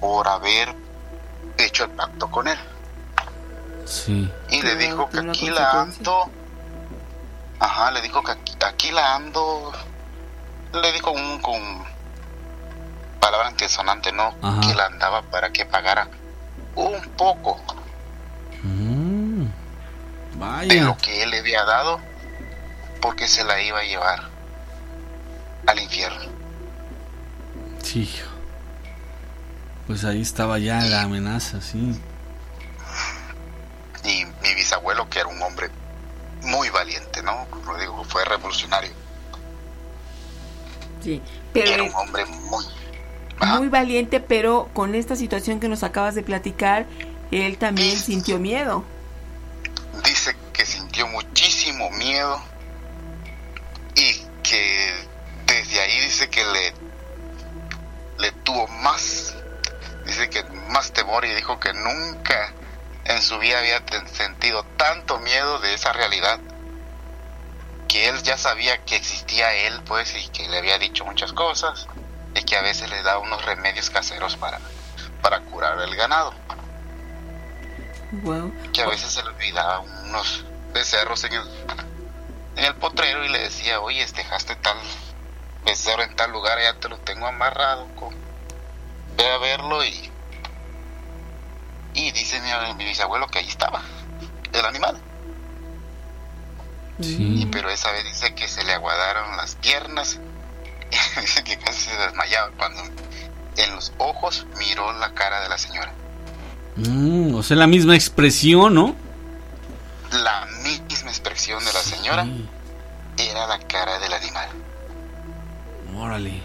por haber hecho el pacto con él. Sí. Y le dijo que aquí la ando. Ajá, le dijo que aquí, aquí la ando. Le dijo un, con palabra antisonante, ¿no? Ajá. Que la andaba para que pagara un poco Vaya. lo que él le había dado, porque se la iba a llevar al infierno. Sí. Pues ahí estaba ya la amenaza, sí. Y mi bisabuelo, que era un hombre muy valiente, ¿no? Como digo, fue revolucionario. Sí. Era Pero un hombre muy muy valiente, pero con esta situación que nos acabas de platicar, él también sintió miedo. Dice que sintió muchísimo miedo y que desde ahí dice que le le tuvo más dice que más temor y dijo que nunca en su vida había sentido tanto miedo de esa realidad que él ya sabía que existía él pues y que le había dicho muchas cosas y que a veces le daba unos remedios caseros para para curar el ganado Wow. que a veces se le olvidaba unos becerros en el, en el potrero y le decía, oye, dejaste tal becerro en tal lugar, ya te lo tengo amarrado, con... ve a verlo y... Y dice mi, mi bisabuelo que ahí estaba, el animal. Y pero esa vez dice que se le aguadaron las piernas, y dice que casi se desmayaba cuando en los ojos miró la cara de la señora. Mm, o sea, la misma expresión, ¿no? La misma expresión de la señora era la cara del animal. Órale.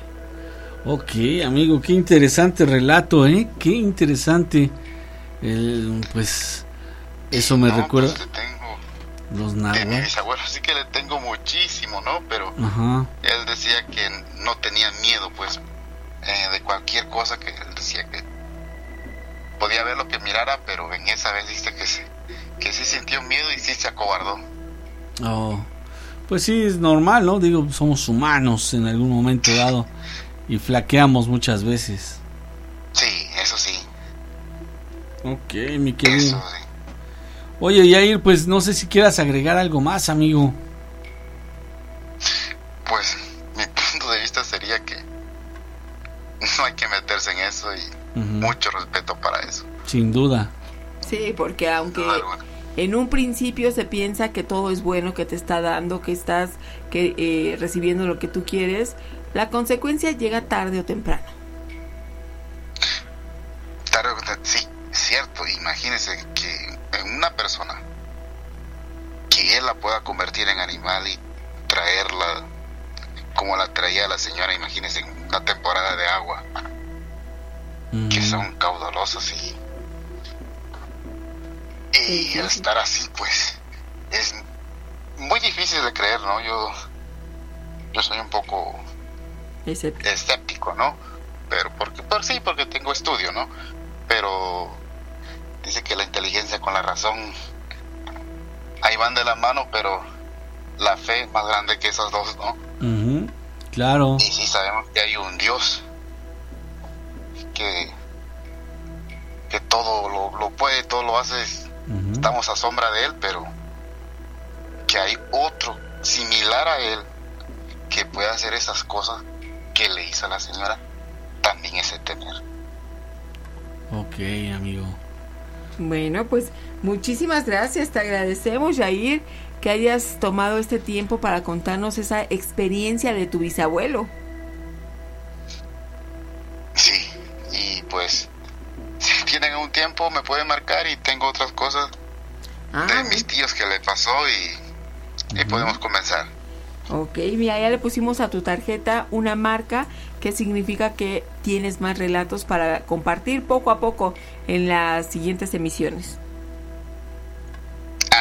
Ok, amigo, qué interesante relato, ¿eh? Qué interesante. El, pues, eso me No, recuerda pues, tengo los de mi nahuas. bisabuelo sí que le tengo muchísimo, ¿no? Pero Ajá. él decía que no tenía miedo, pues, eh, de cualquier cosa que él decía que podía ver lo que mirara, pero en esa vez dice que, se, que sí sintió miedo y sí se acobardó. Oh, pues sí, es normal, ¿no? Digo, somos humanos en algún momento dado y flaqueamos muchas veces. Sí, eso sí. Ok, mi querido. Oye, Yair, pues no sé si quieras agregar algo más, amigo. Pues no hay que meterse en eso y mucho respeto para eso. Sin duda. Sí, porque aunque en un principio se piensa que todo es bueno, que te está dando, que estás que, eh, recibiendo lo que tú quieres, la consecuencia llega tarde o temprano. Tarde o tem- sí, cierto. Imagínese que en una persona que él la pueda convertir en animal y traerla como la traía la señora, imagínese en una temporada de agua, que son caudalosas y, y al estar así, pues es muy difícil de creer, ¿no? Yo, yo soy un poco escéptico, ¿no? Pero porque, por sí, porque tengo estudio, ¿no? Pero dice que la inteligencia con la razón ahí van de la mano, pero la fe es más grande que esas dos, ¿no? Claro. Y sí sabemos que hay un Dios que, que todo lo, lo puede, todo lo hace. Estamos a sombra de Él, pero que hay otro similar a Él que puede hacer esas cosas que le hizo a la señora, también es el temer. Ok, amigo. Bueno, pues muchísimas gracias, te agradecemos, Jair, que hayas tomado este tiempo para contarnos esa experiencia de tu bisabuelo. Sí, y pues si tienen un tiempo me pueden marcar y tengo otras cosas Ah, de mis tíos que le pasó y, y podemos comenzar. Ok, mira, ya le pusimos a tu tarjeta una marca que significa que tienes más relatos para compartir poco a poco en las siguientes emisiones.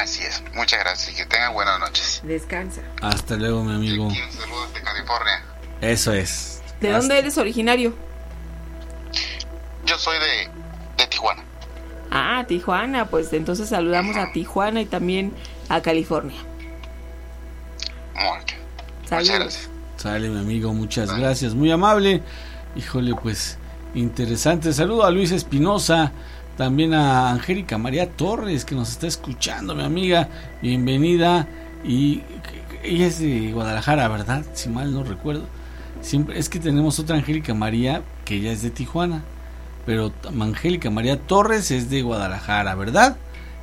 Así es, muchas gracias y que tengan buenas noches. Descansa. Hasta luego, mi amigo. Un saludo desde California. Eso es. ¿De dónde eres originario? Yo soy de, de Tijuana. Ah, Tijuana, pues entonces saludamos a Tijuana y también a California. Muy bien. Saludos. Sale, mi amigo, muchas gracias. Muy amable. Híjole, pues interesante. Saludo a Luis Espinosa, también a Angélica María Torres, que nos está escuchando, mi amiga. Bienvenida. Y ella es de Guadalajara, ¿verdad? Si mal no recuerdo. Siempre, es que tenemos otra Angélica María, que ella es de Tijuana. Pero Angélica María Torres es de Guadalajara, ¿verdad?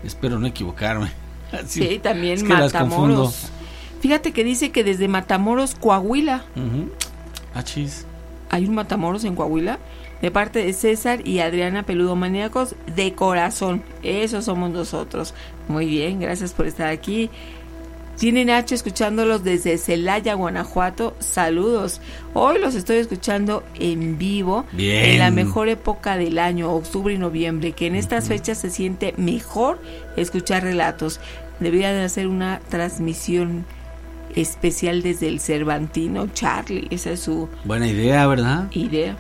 Espero no equivocarme. Sí, también es que las confundo. Matamoros. Fíjate que dice que desde Matamoros, Coahuila. Ah, chis. hay un Matamoros en Coahuila, de parte de César y Adriana Peludo Maníacos, de corazón. Esos somos nosotros. Muy bien, gracias por estar aquí. Tienen H escuchándolos desde Celaya, Guanajuato. Saludos. Hoy los estoy escuchando en vivo. Bien. En la mejor época del año, octubre y noviembre, que en estas fechas se siente mejor escuchar relatos. Debería de hacer una transmisión especial desde el Cervantino, Charlie. Esa es su Buena idea, ¿verdad? idea.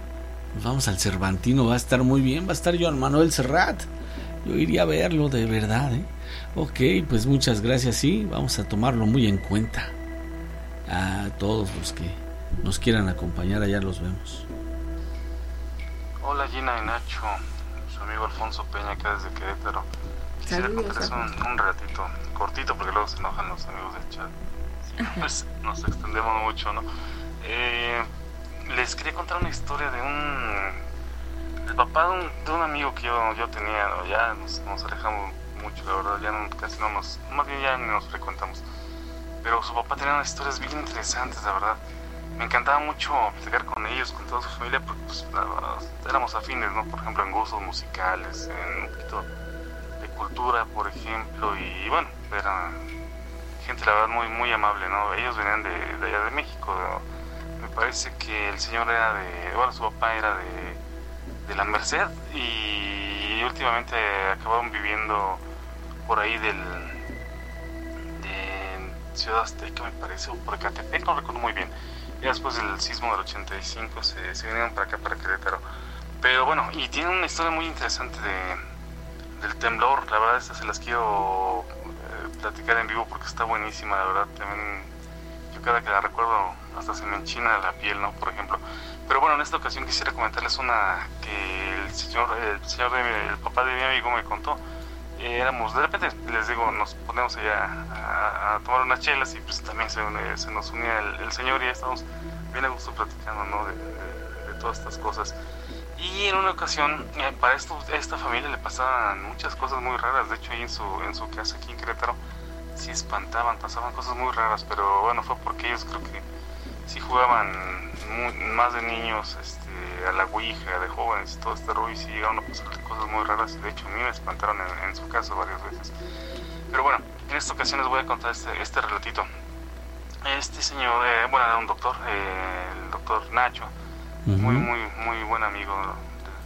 Vamos al Cervantino, va a estar muy bien, va a estar Joan Manuel Serrat. Yo iría a verlo de verdad, ¿eh? Ok, pues muchas gracias, sí, vamos a tomarlo muy en cuenta. A todos los que nos quieran acompañar, allá los vemos. Hola Gina y Nacho, su amigo Alfonso Peña acá desde Querétaro. Quisiera Saludos, contarles un, un ratito, cortito porque luego se enojan los amigos del chat. Pues nos extendemos mucho, ¿no? Eh, les quería contar una historia de un... El papá de un, amigo que yo, yo tenía, ya nos, alejamos mucho, la verdad, ya no- casi no nos... Más bien ya ni nos frecuentamos. Pero su papá tenía unas historias bien interesantes, la verdad. Me encantaba mucho platicar con ellos, con toda su familia, porque pues, éramos afines, ¿no? Por ejemplo, en gustos musicales, en un poquito de cultura, por ejemplo, y bueno, era gente, la verdad, muy, muy amable, ¿no? Ellos venían de, de allá de México, ¿no? Parece que el señor era de, bueno, su papá era de, de la Merced y últimamente acabaron viviendo por ahí del, de Ciudad Azteca, me parece, o por Ecatepec, no recuerdo muy bien. Ya después del sismo del 85 se, se vinieron para acá, para Querétaro. Pero bueno, y tiene una historia muy interesante de, del temblor. La verdad, esta se las quiero eh, platicar en vivo porque está buenísima, la verdad. También, yo cada que la recuerdo, hasta se me enchina la piel, ¿no? Por ejemplo. Pero bueno, en esta ocasión quisiera comentarles una que el señor, el señor de mi- el papá de mi amigo me contó. Eh, éramos, de repente les digo, nos ponemos allá a, a tomar unas chelas y pues también se, se nos unía el, el señor y ya estábamos bien a gusto platicando, ¿no? De, de- de todas estas cosas. Y en una ocasión, eh, para esto, esta familia le pasaban muchas cosas muy raras. De hecho, ahí en su, en su casa aquí en Querétaro, sí espantaban, pasaban cosas muy raras. Pero bueno, fue porque ellos creo que sí jugaban mu- más de niños este, a la Ouija, de jóvenes y todo este rollo. Y sí llegaron a pasar cosas muy raras. Y de hecho, a mí me espantaron en, en su casa varias veces. Pero bueno, en esta ocasión les voy a contar este, este relatito. Este señor, eh, bueno, era un doctor, eh, el doctor Nacho, muy, muy, muy buen amigo,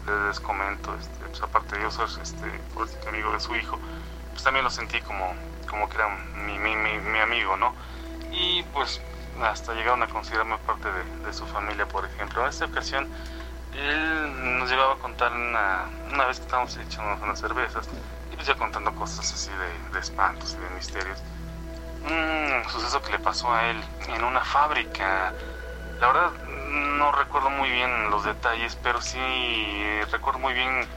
le- les comento, este, pues aparte de yo ser este, político amigo de su hijo, pues también lo sentí como, como que era mi, mi, mi, mi amigo, ¿no? Y pues hasta llegaron a considerarme parte de, de su familia, por ejemplo. En esta ocasión, él nos llegaba a contar una, una vez que estábamos echando unas cervezas, y pues ya contando cosas así de, de espantos y de misterios un suceso que le pasó a él en una fábrica La verdad no recuerdo muy bien los detalles, pero sí recuerdo muy bien,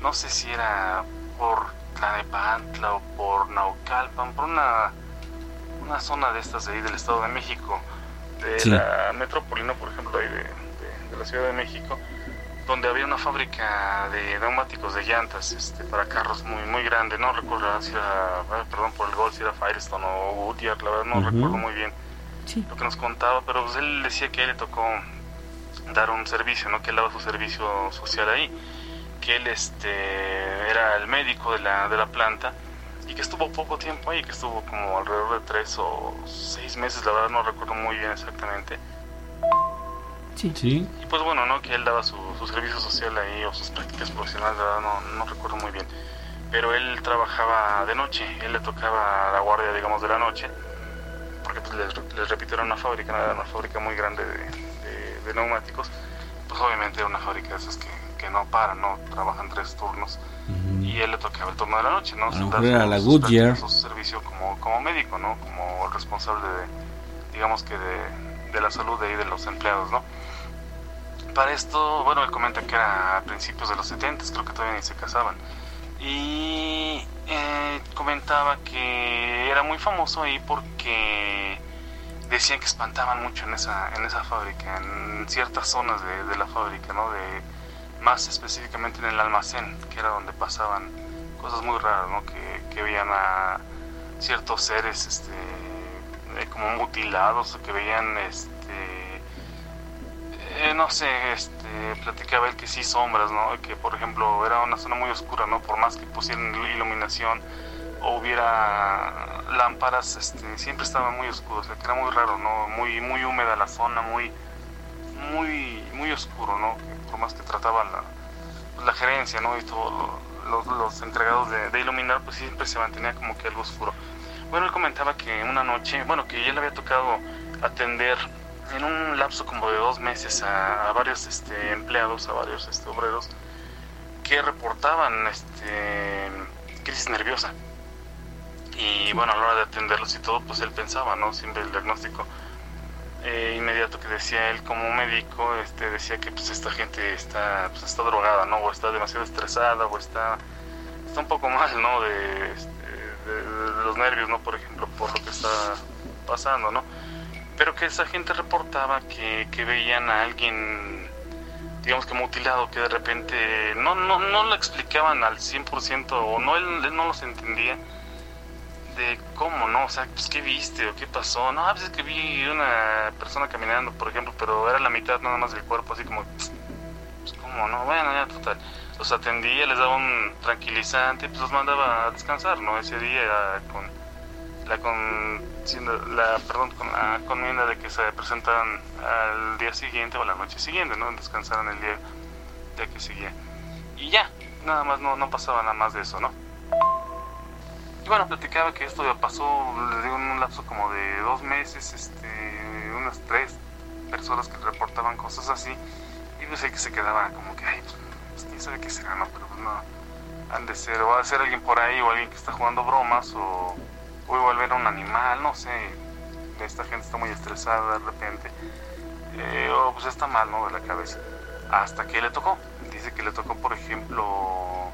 no sé si era por Tlanepantla o por Naucalpan, por una, una zona de estas de ahí del Estado de México, de Sí. la metrópoli, ¿no? Por ejemplo, ahí de, de- de la Ciudad de México, donde había una fábrica de neumáticos de llantas este, para carros muy muy grande, no recuerdo si era, ah, perdón por el gol, si era Firestone o Goodyear, la verdad no recuerdo muy bien lo que nos contaba, pero pues él decía que a él le tocó dar un servicio, ¿no? Que él daba su servicio social ahí, que él este era el médico de la, de la planta y que estuvo poco tiempo ahí, que estuvo como alrededor de tres o seis meses, la verdad no recuerdo muy bien exactamente. Sí. Y pues bueno, ¿no? Que él daba su, su servicio social ahí o sus prácticas profesionales, la verdad no, no recuerdo muy bien. Pero él trabajaba de noche, él le tocaba la guardia, digamos, de la noche, porque pues les, les repito, era una fábrica, era una fábrica muy grande de, de- de neumáticos. Pues obviamente era una fábrica de esas que, que no paran, ¿no? Trabajan tres turnos. Y él le tocaba el turno de la noche, ¿no? A lo Dar mejor era la Goodyear. su servicio como, como médico, ¿no? Como el responsable de, digamos que de, de la salud de ahí de los empleados, ¿no? Para esto, bueno, él comenta que era a principios de los 70, creo que todavía ni se casaban. Y eh, comentaba que era muy famoso ahí porque decían que espantaban mucho en esa, en esa fábrica, en ciertas zonas de, de la fábrica, ¿no? De, más específicamente en el almacén, que era donde pasaban cosas muy raras, ¿no? Que, veían a ciertos seres este, eh, como mutilados o que veían este eh, no sé, este, platicaba él que sí sombras, ¿no? Que por ejemplo era una zona muy oscura, ¿no? Por más que pusieran iluminación o hubiera lámparas, este, siempre estaba muy oscuro, era muy raro, ¿no? Muy, muy húmeda la zona, muy, muy, muy oscuro, ¿no? Que por más que trataba la, pues, la gerencia, ¿no? Y todos los, los encargados de, de iluminar, pues siempre se mantenía como que algo oscuro. Bueno, él comentaba que una noche, bueno, que ya le había tocado atender en un lapso como de dos meses a, a varios este, empleados, a varios este, obreros, que reportaban este, crisis nerviosa. Y bueno, a la hora de atenderlos y todo, pues él pensaba, ¿no? Siempre el diagnóstico eh, inmediato que decía él como médico, este, decía que pues esta gente está, pues, está drogada, ¿no? O está demasiado estresada, o está, está un poco mal, ¿no? De, este, los nervios, ¿no? Por ejemplo, por lo que está pasando, ¿no? Pero que esa gente reportaba que, veían a alguien, digamos que mutilado, que de repente no, no, no lo explicaban al 100% o no, él no los entendía de cómo, ¿no? O sea, pues, ¿qué viste o qué pasó? No, a veces que vi una persona caminando, por ejemplo, pero era la mitad nada más del cuerpo, así como, pues, ¿cómo, no? Bueno, ya, total. Los atendía, les daba un tranquilizante, pues los mandaba a descansar, ¿no? Ese día con la con la perdón con la conmienda de que se presentaran al día siguiente o a la noche siguiente no descansaran el día, día que seguía y ya nada más no no pasaba nada más de eso no y bueno platicaba que esto ya pasó les digo un lapso como de dos meses este unas tres personas que reportaban cosas así y pues el que se quedaba como que ay pues, pues, quién sabe qué será no pero pues no han de ser o va a ser alguien por ahí o alguien que está jugando bromas o o igual ver a un animal, no sé, esta gente está muy estresada de repente, eh, o pues está mal, ¿no? De la cabeza. Hasta que le tocó, dice que le tocó, por ejemplo,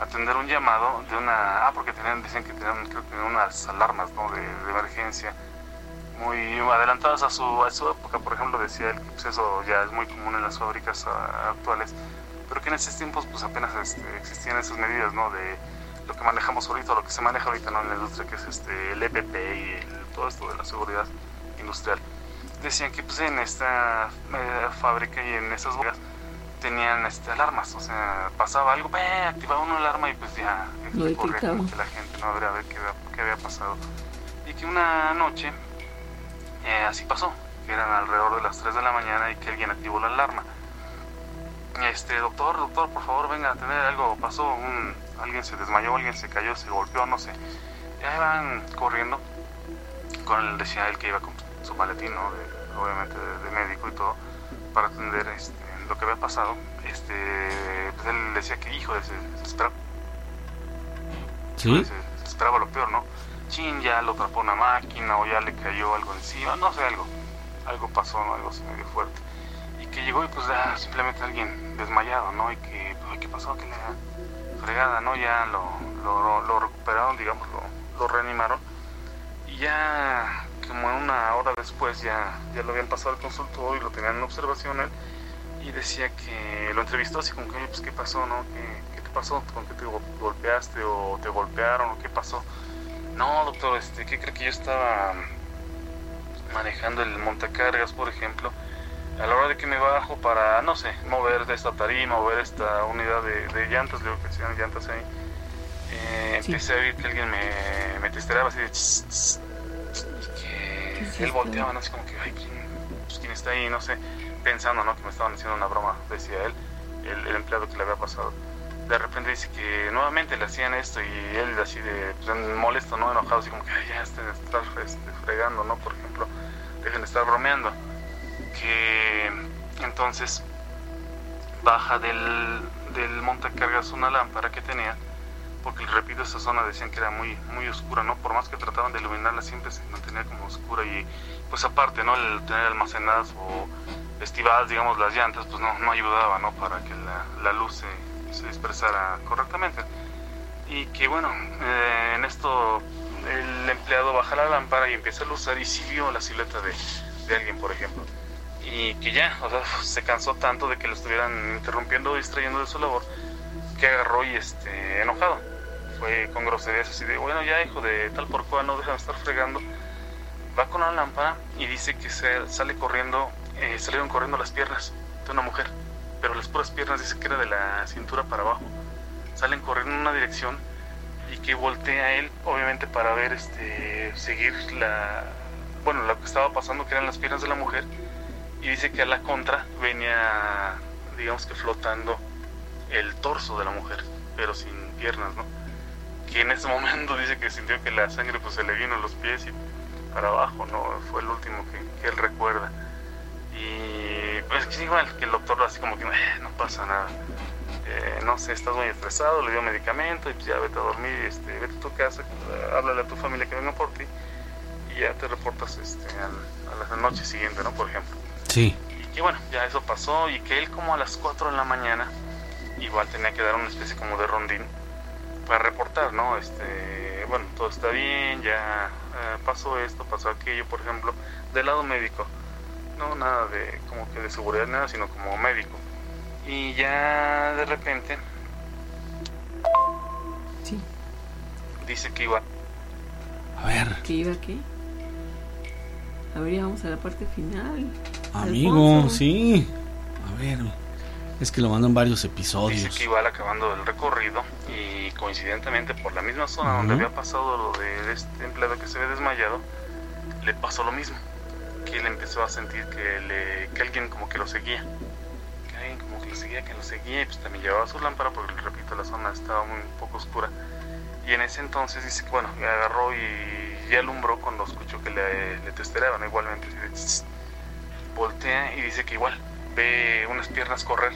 atender un llamado de una, ah, porque tenían, dicen que tenían, creo que unas alarmas, ¿no? De, de emergencia, muy adelantadas a su, a su época, por ejemplo, decía él que pues, eso ya es muy común en las fábricas ah, actuales, pero que en esos tiempos pues apenas este, existían esas medidas, ¿no? De, lo que manejamos ahorita, lo que se maneja ahorita ¿no? en la industria, que es este, el EPP y el- todo esto de la seguridad industrial. Decían que pues, en esta eh, fábrica y en esas bodegas tenían este, alarmas, o sea, pasaba algo, ¡peh! activaba una alarma y pues ya este, corría como que la gente no habría ver qué, había- qué había pasado. Y que una noche eh, así pasó, que eran alrededor de las 3 de la mañana y que alguien activó la alarma este doctor, doctor, por favor venga a tener algo, pasó, un, alguien se desmayó, alguien se cayó, se golpeó, no sé. Y ahí van corriendo, con él decía él que iba con su maletín, ¿no? De- obviamente de, de médico y todo, para atender este, lo que había pasado. Este, pues él decía que hijo, se, se esperaba, ¿Sí? se, se esperaba lo peor, ¿no? Chin, ya lo atrapó una máquina o ya le cayó algo encima, no sé, algo. algo pasó, ¿no? Algo así medio fuerte. Y que llegó y pues ya simplemente alguien desmayado, ¿no? Y que, pues, ¿qué pasó? Que la fregada, ¿no? Ya lo, lo, lo recuperaron, digamos, lo, lo reanimaron. Y ya como una hora después ya, ya lo habían pasado al consultorio y lo tenían en observación él y decía que lo entrevistó así como que, "Oye, pues qué pasó, ¿no? ¿Qué, qué te pasó? ¿Con qué te go- golpeaste o te golpearon o qué pasó? No, doctor, este, ¿qué cree que yo estaba manejando el montacargas, por ejemplo? A la hora de que me bajo para, no sé, mover de esta tarima, mover esta unidad de, de llantas, digo que hacían llantas ahí, eh, empecé a oír que alguien me, me testeaba así de tss, tss, y que es él volteaba, ¿no? Así como que, ay, ¿quién, pues, ¿quién está ahí? No sé, pensando, ¿no? Que me estaban haciendo una broma, decía él, el, el empleado que le había pasado. De repente dice que nuevamente le hacían esto y él así de pues, molesto, ¿no? Enojado, así como que, ya estén este, fregando, ¿no? Por ejemplo, dejen de estar bromeando. Que entonces baja del, del montacargas una lámpara que tenía porque repito esa zona decían que era muy muy oscura no por más que trataban de iluminarla siempre se mantenía como oscura y pues aparte no el tener almacenadas o estivadas digamos las llantas pues no, no ayudaba no para que la, la luz se, se expresara correctamente y que bueno eh, en esto el empleado baja la lámpara y empieza a luzar y sí vio la silueta de, de alguien por ejemplo y que ya, o sea, se cansó tanto de que lo estuvieran interrumpiendo distrayendo de su labor, que agarró y este, enojado. Fue con groserías así de, bueno, ya hijo de tal por cual, no dejan de estar fregando. Va con una lámpara y dice que sale corriendo, eh, salieron corriendo las piernas de una mujer, pero las puras piernas dice que era de la cintura para abajo. Salen corriendo en una dirección y que voltea él, obviamente para ver, este, seguir la, bueno, lo que estaba pasando, que eran las piernas de la mujer y dice que a la contra venía, digamos que flotando el torso de la mujer, pero sin piernas, ¿no? Que en ese momento dice que sintió que la sangre pues se le vino a los pies y para abajo, ¿no? Fue el último que, que él recuerda. Y pues igual que el doctor así como que "Eh, no pasa nada. Eh, no sé, estás muy estresado, le dio medicamento y pues ya vete a dormir, este, vete a tu casa, háblale a tu familia que venga por ti y ya te reportas este, al- a la noche siguiente, ¿no? Por ejemplo. Sí. Y que bueno, ya eso pasó y que él como a las 4 de la mañana igual tenía que dar una especie como de rondín para reportar, ¿no? Este, bueno, todo está bien, ya pasó esto, pasó aquello, por ejemplo, del lado médico. No nada de como que de seguridad nada, sino como médico. Y ya de repente Sí. dice que iba A ver, ¿Qué iba qué? A ver, ya vamos a la parte final. amigo, Alfonso. sí. A ver, es que lo mandan varios Dice episodios. que iba acabando el recorrido y coincidentemente por la misma zona donde había pasado lo de este empleado que se había desmayado, le pasó lo mismo. Que él empezó a sentir que, le, que alguien como que lo seguía. Que alguien como que lo seguía, que lo seguía y pues también llevaba su lámpara porque, repito, la zona estaba muy un poco oscura. Y en ese entonces dice que bueno, me agarró y ya alumbró cuando escuchó que le, le testeraban igualmente. voltea y dice que igual ve unas piernas correr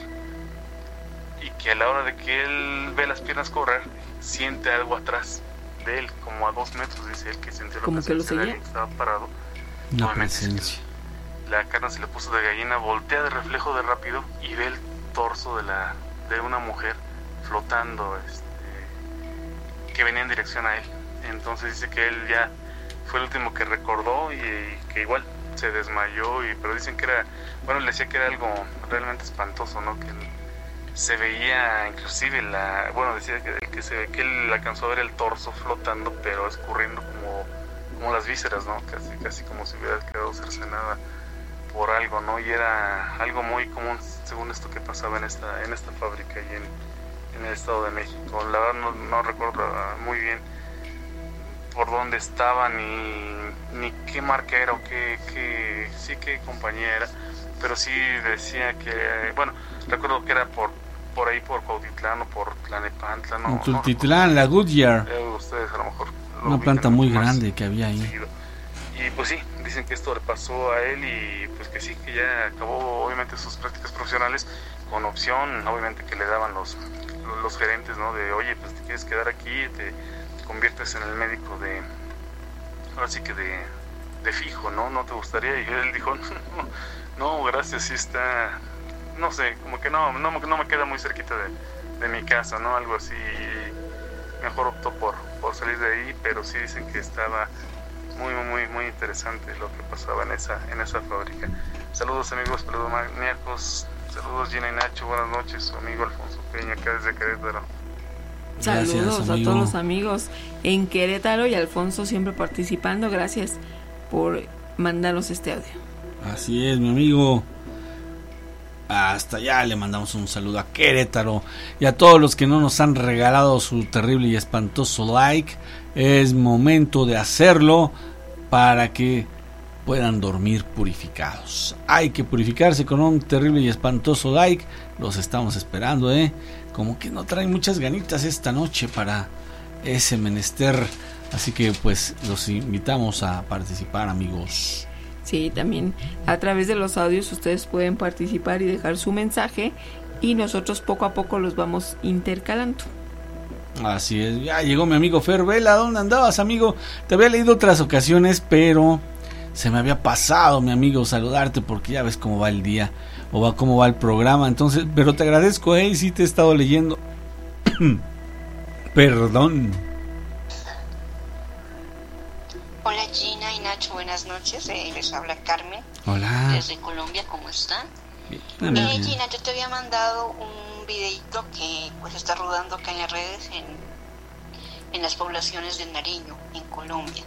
y que a la hora de que él ve las piernas correr, siente algo atrás de él, como a dos metros, dice él, que sintió la Como que lo presencia de estaba parado. Obviamente, presencia. La carne se le puso de gallina, voltea de reflejo de rápido y ve el torso de, la, de una mujer flotando, este, que venía en dirección a él. Entonces dice que él ya fue el último que recordó y, que igual se desmayó, y, pero dicen que era, bueno, le decía que era algo realmente espantoso, ¿no? Que se veía inclusive la, bueno, decía que, que, se, que él alcanzó a ver el torso flotando, pero escurriendo como, como las vísceras, ¿no? Casi, casi como si hubiera quedado cercenada por algo, ¿no? Y era algo muy común, según esto que pasaba en esta, en esta fábrica y en, en el Estado de México. La verdad no, recuerdo muy bien por dónde estaba ni, ni qué marca era o qué, qué, sí qué compañía era, pero sí decía que, bueno, recuerdo que era por por ahí por Cuautitlán o por Tlanepantla, no, En no Tultitlán, la Goodyear. eh, ustedes a lo mejor lo Una planta muy grande que había ahí. seguido. Y pues sí, dicen que esto le pasó a él y pues que sí, que ya acabó obviamente sus prácticas profesionales con opción, obviamente que le daban los, los gerentes, ¿no? De, oye, pues te quieres quedar aquí, te conviertes en el médico de, ahora sí que de, fijo, ¿no? ¿No te gustaría? Y él dijo, no, no gracias, sí está, no sé, como que no, no, me queda muy cerquita de, mi casa, ¿no? Algo así, mejor optó por, salir de ahí, pero sí dicen que estaba muy, muy, muy interesante lo que pasaba en esa, en esa fábrica. Saludos amigos, saludos maníacos, saludos Gina y Nacho, buenas noches, su amigo Alfonso Peña, acá desde Querétaro. Saludos a todos los amigos en Querétaro y Alfonso siempre participando. Gracias por mandarnos este audio. Así es, mi amigo. Hasta allá le mandamos un saludo a Querétaro y a todos los que no nos han regalado su terrible y espantoso like. Es momento de hacerlo para que puedan dormir purificados. Hay que purificarse con un terrible y espantoso like. Los estamos esperando, ¿eh? Como que no traen muchas ganitas esta noche para ese menester. Así que pues los invitamos a participar, amigos. Sí, también a través de los audios ustedes pueden participar y dejar su mensaje y nosotros poco a poco los vamos intercalando. Así es, ya llegó mi amigo Fer Vela, ¿dónde andabas amigo? Te había leído otras ocasiones, pero se me había pasado mi amigo saludarte porque ya ves cómo va el día o va cómo va el programa, entonces, pero te agradezco, eh, sí te he estado leyendo. Perdón. Hola Gina y Nacho, buenas noches. Eh, les habla Carmen. Hola. Desde Colombia, ¿cómo están? Bien. Eh, Gina, yo te había mandado un videito que pues está rodando acá en las redes en, en las poblaciones de Nariño, en Colombia.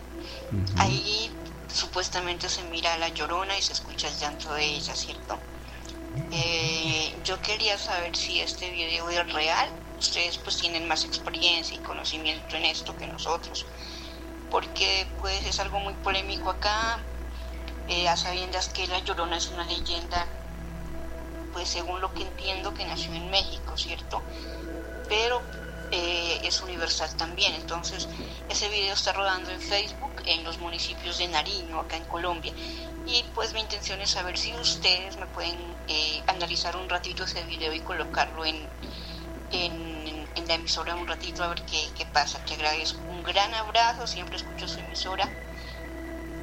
Ahí supuestamente se mira a la llorona y se escucha el llanto de ella, ¿cierto? Eh, yo quería saber si este video es real. Ustedes pues tienen más experiencia y conocimiento en esto que nosotros porque pues es algo muy polémico acá, eh, a sabiendas que La Llorona es una leyenda, pues según lo que entiendo que nació en México, ¿cierto? Pero eh, es universal también, entonces ese video está rodando en Facebook en los municipios de Nariño, acá en Colombia, y pues mi intención es saber si ustedes me pueden eh, analizar un ratito ese video y colocarlo en, en en la emisora un ratito a ver qué, qué pasa. Te agradezco un gran abrazo, siempre escucho su emisora.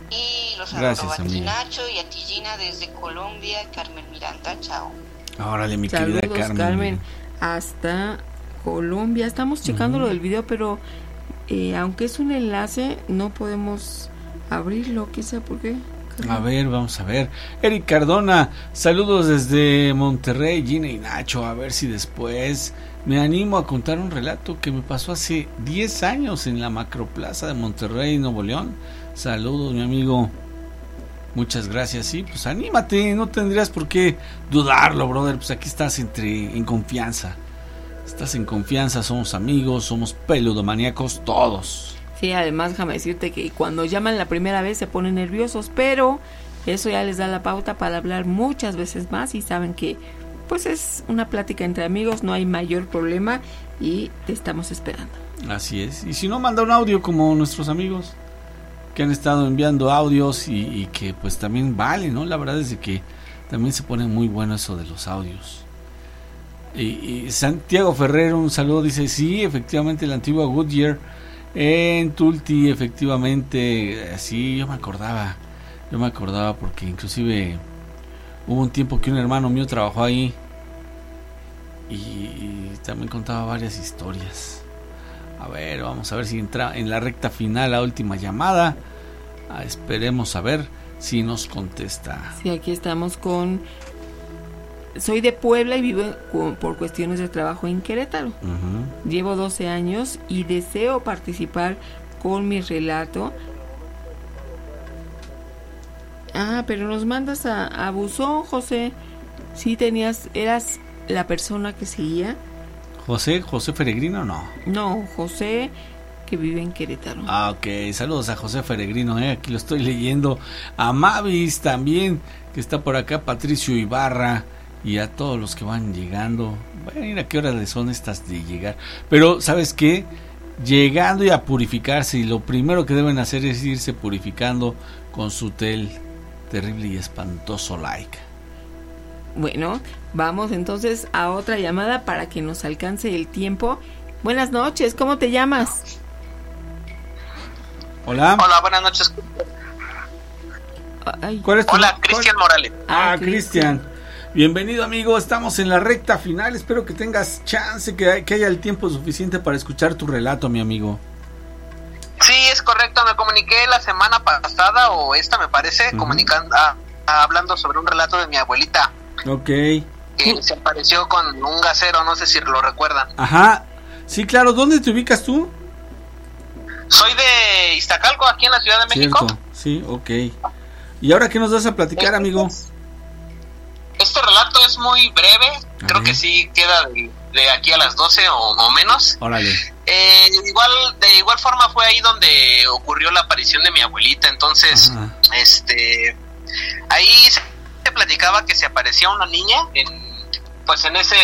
Y los Gracias, saludo a ti, amiga. Nacho y a ti Gina desde Colombia, Carmen Miranda, chao. Órale, mi Saludos, querida Carmen. Carmen. Hasta Colombia. Estamos checando lo del video, pero eh, aunque es un enlace, no podemos abrirlo. Quizá por qué. A ver, vamos a ver. Eric Cardona, saludos desde Monterrey, Gina y Nacho. A ver si después me animo a contar un relato que me pasó hace 10 años en la Macroplaza de Monterrey, Nuevo León. Saludos, mi amigo. Muchas gracias. Sí, pues anímate, no tendrías por qué dudarlo, brother. Pues aquí estás entre en confianza. Estás en confianza, somos amigos, somos peludomaníacos todos. Sí, además déjame decirte que cuando llaman la primera vez se ponen nerviosos, pero eso ya les da la pauta para hablar muchas veces más y saben que pues es una plática entre amigos, no hay mayor problema y te estamos esperando. Así es. Y si no, manda un audio como nuestros amigos que han estado enviando audios y, y que pues también vale, ¿no? La verdad es de que también se pone muy bueno eso de los audios. Y, Santiago Ferrer, un saludo, dice, sí, efectivamente la antigua Goodyear en Tulti, efectivamente, eh, sí, yo me acordaba, yo me acordaba porque inclusive hubo un tiempo que un hermano mío trabajó ahí y, y también contaba varias historias. A ver, vamos a ver si entra en la recta final la última llamada. Ah, esperemos a ver si nos contesta. Sí, aquí estamos con... Soy de Puebla y vivo por cuestiones de trabajo en Querétaro. Llevo 12 años y deseo participar con mi relato. Ah, pero nos mandas a, a Buzón, José. Sí tenías, eras la persona que seguía. José, José Peregrino, no. No, José, que vive en Querétaro. Ah, ok. Saludos a José Peregrino, eh. aquí lo estoy leyendo. A Mavis también, que está por acá. Patricio Ibarra. Y a todos los que van llegando. Bueno, a qué hora les son estas de llegar. Pero, ¿sabes qué? Llegando y a purificarse. Y lo primero que deben hacer es irse purificando con su tel terrible y espantoso like. Bueno, vamos entonces a otra llamada para que nos alcance el tiempo. Buenas noches, ¿cómo te llamas? Hola. Hola, buenas noches. ¿Cuál es tu Hola, Cristian Morales. Ah, Cristian. Bienvenido amigo, estamos en la recta final, espero que tengas chance, que, que haya el tiempo suficiente para escuchar tu relato, mi amigo. Sí, es correcto. Me comuniqué la semana pasada o esta me parece, comunicando, ah, ah, hablando sobre un relato de mi abuelita Ok. que se apareció con un gasero, no sé si lo recuerdan. Ajá. Sí, claro, ¿dónde te ubicas tú? Soy de Iztacalco, aquí en la Ciudad de México. Cierto, sí, ok. ¿Y ahora qué nos vas a platicar, amigo? Este relato es muy breve, creo que sí queda de, de aquí a las 12 o, o menos. Órale. Eh, igual, de igual forma fue ahí donde ocurrió la aparición de mi abuelita, entonces, este, ahí se, se platicaba que se aparecía una niña en, pues en ese,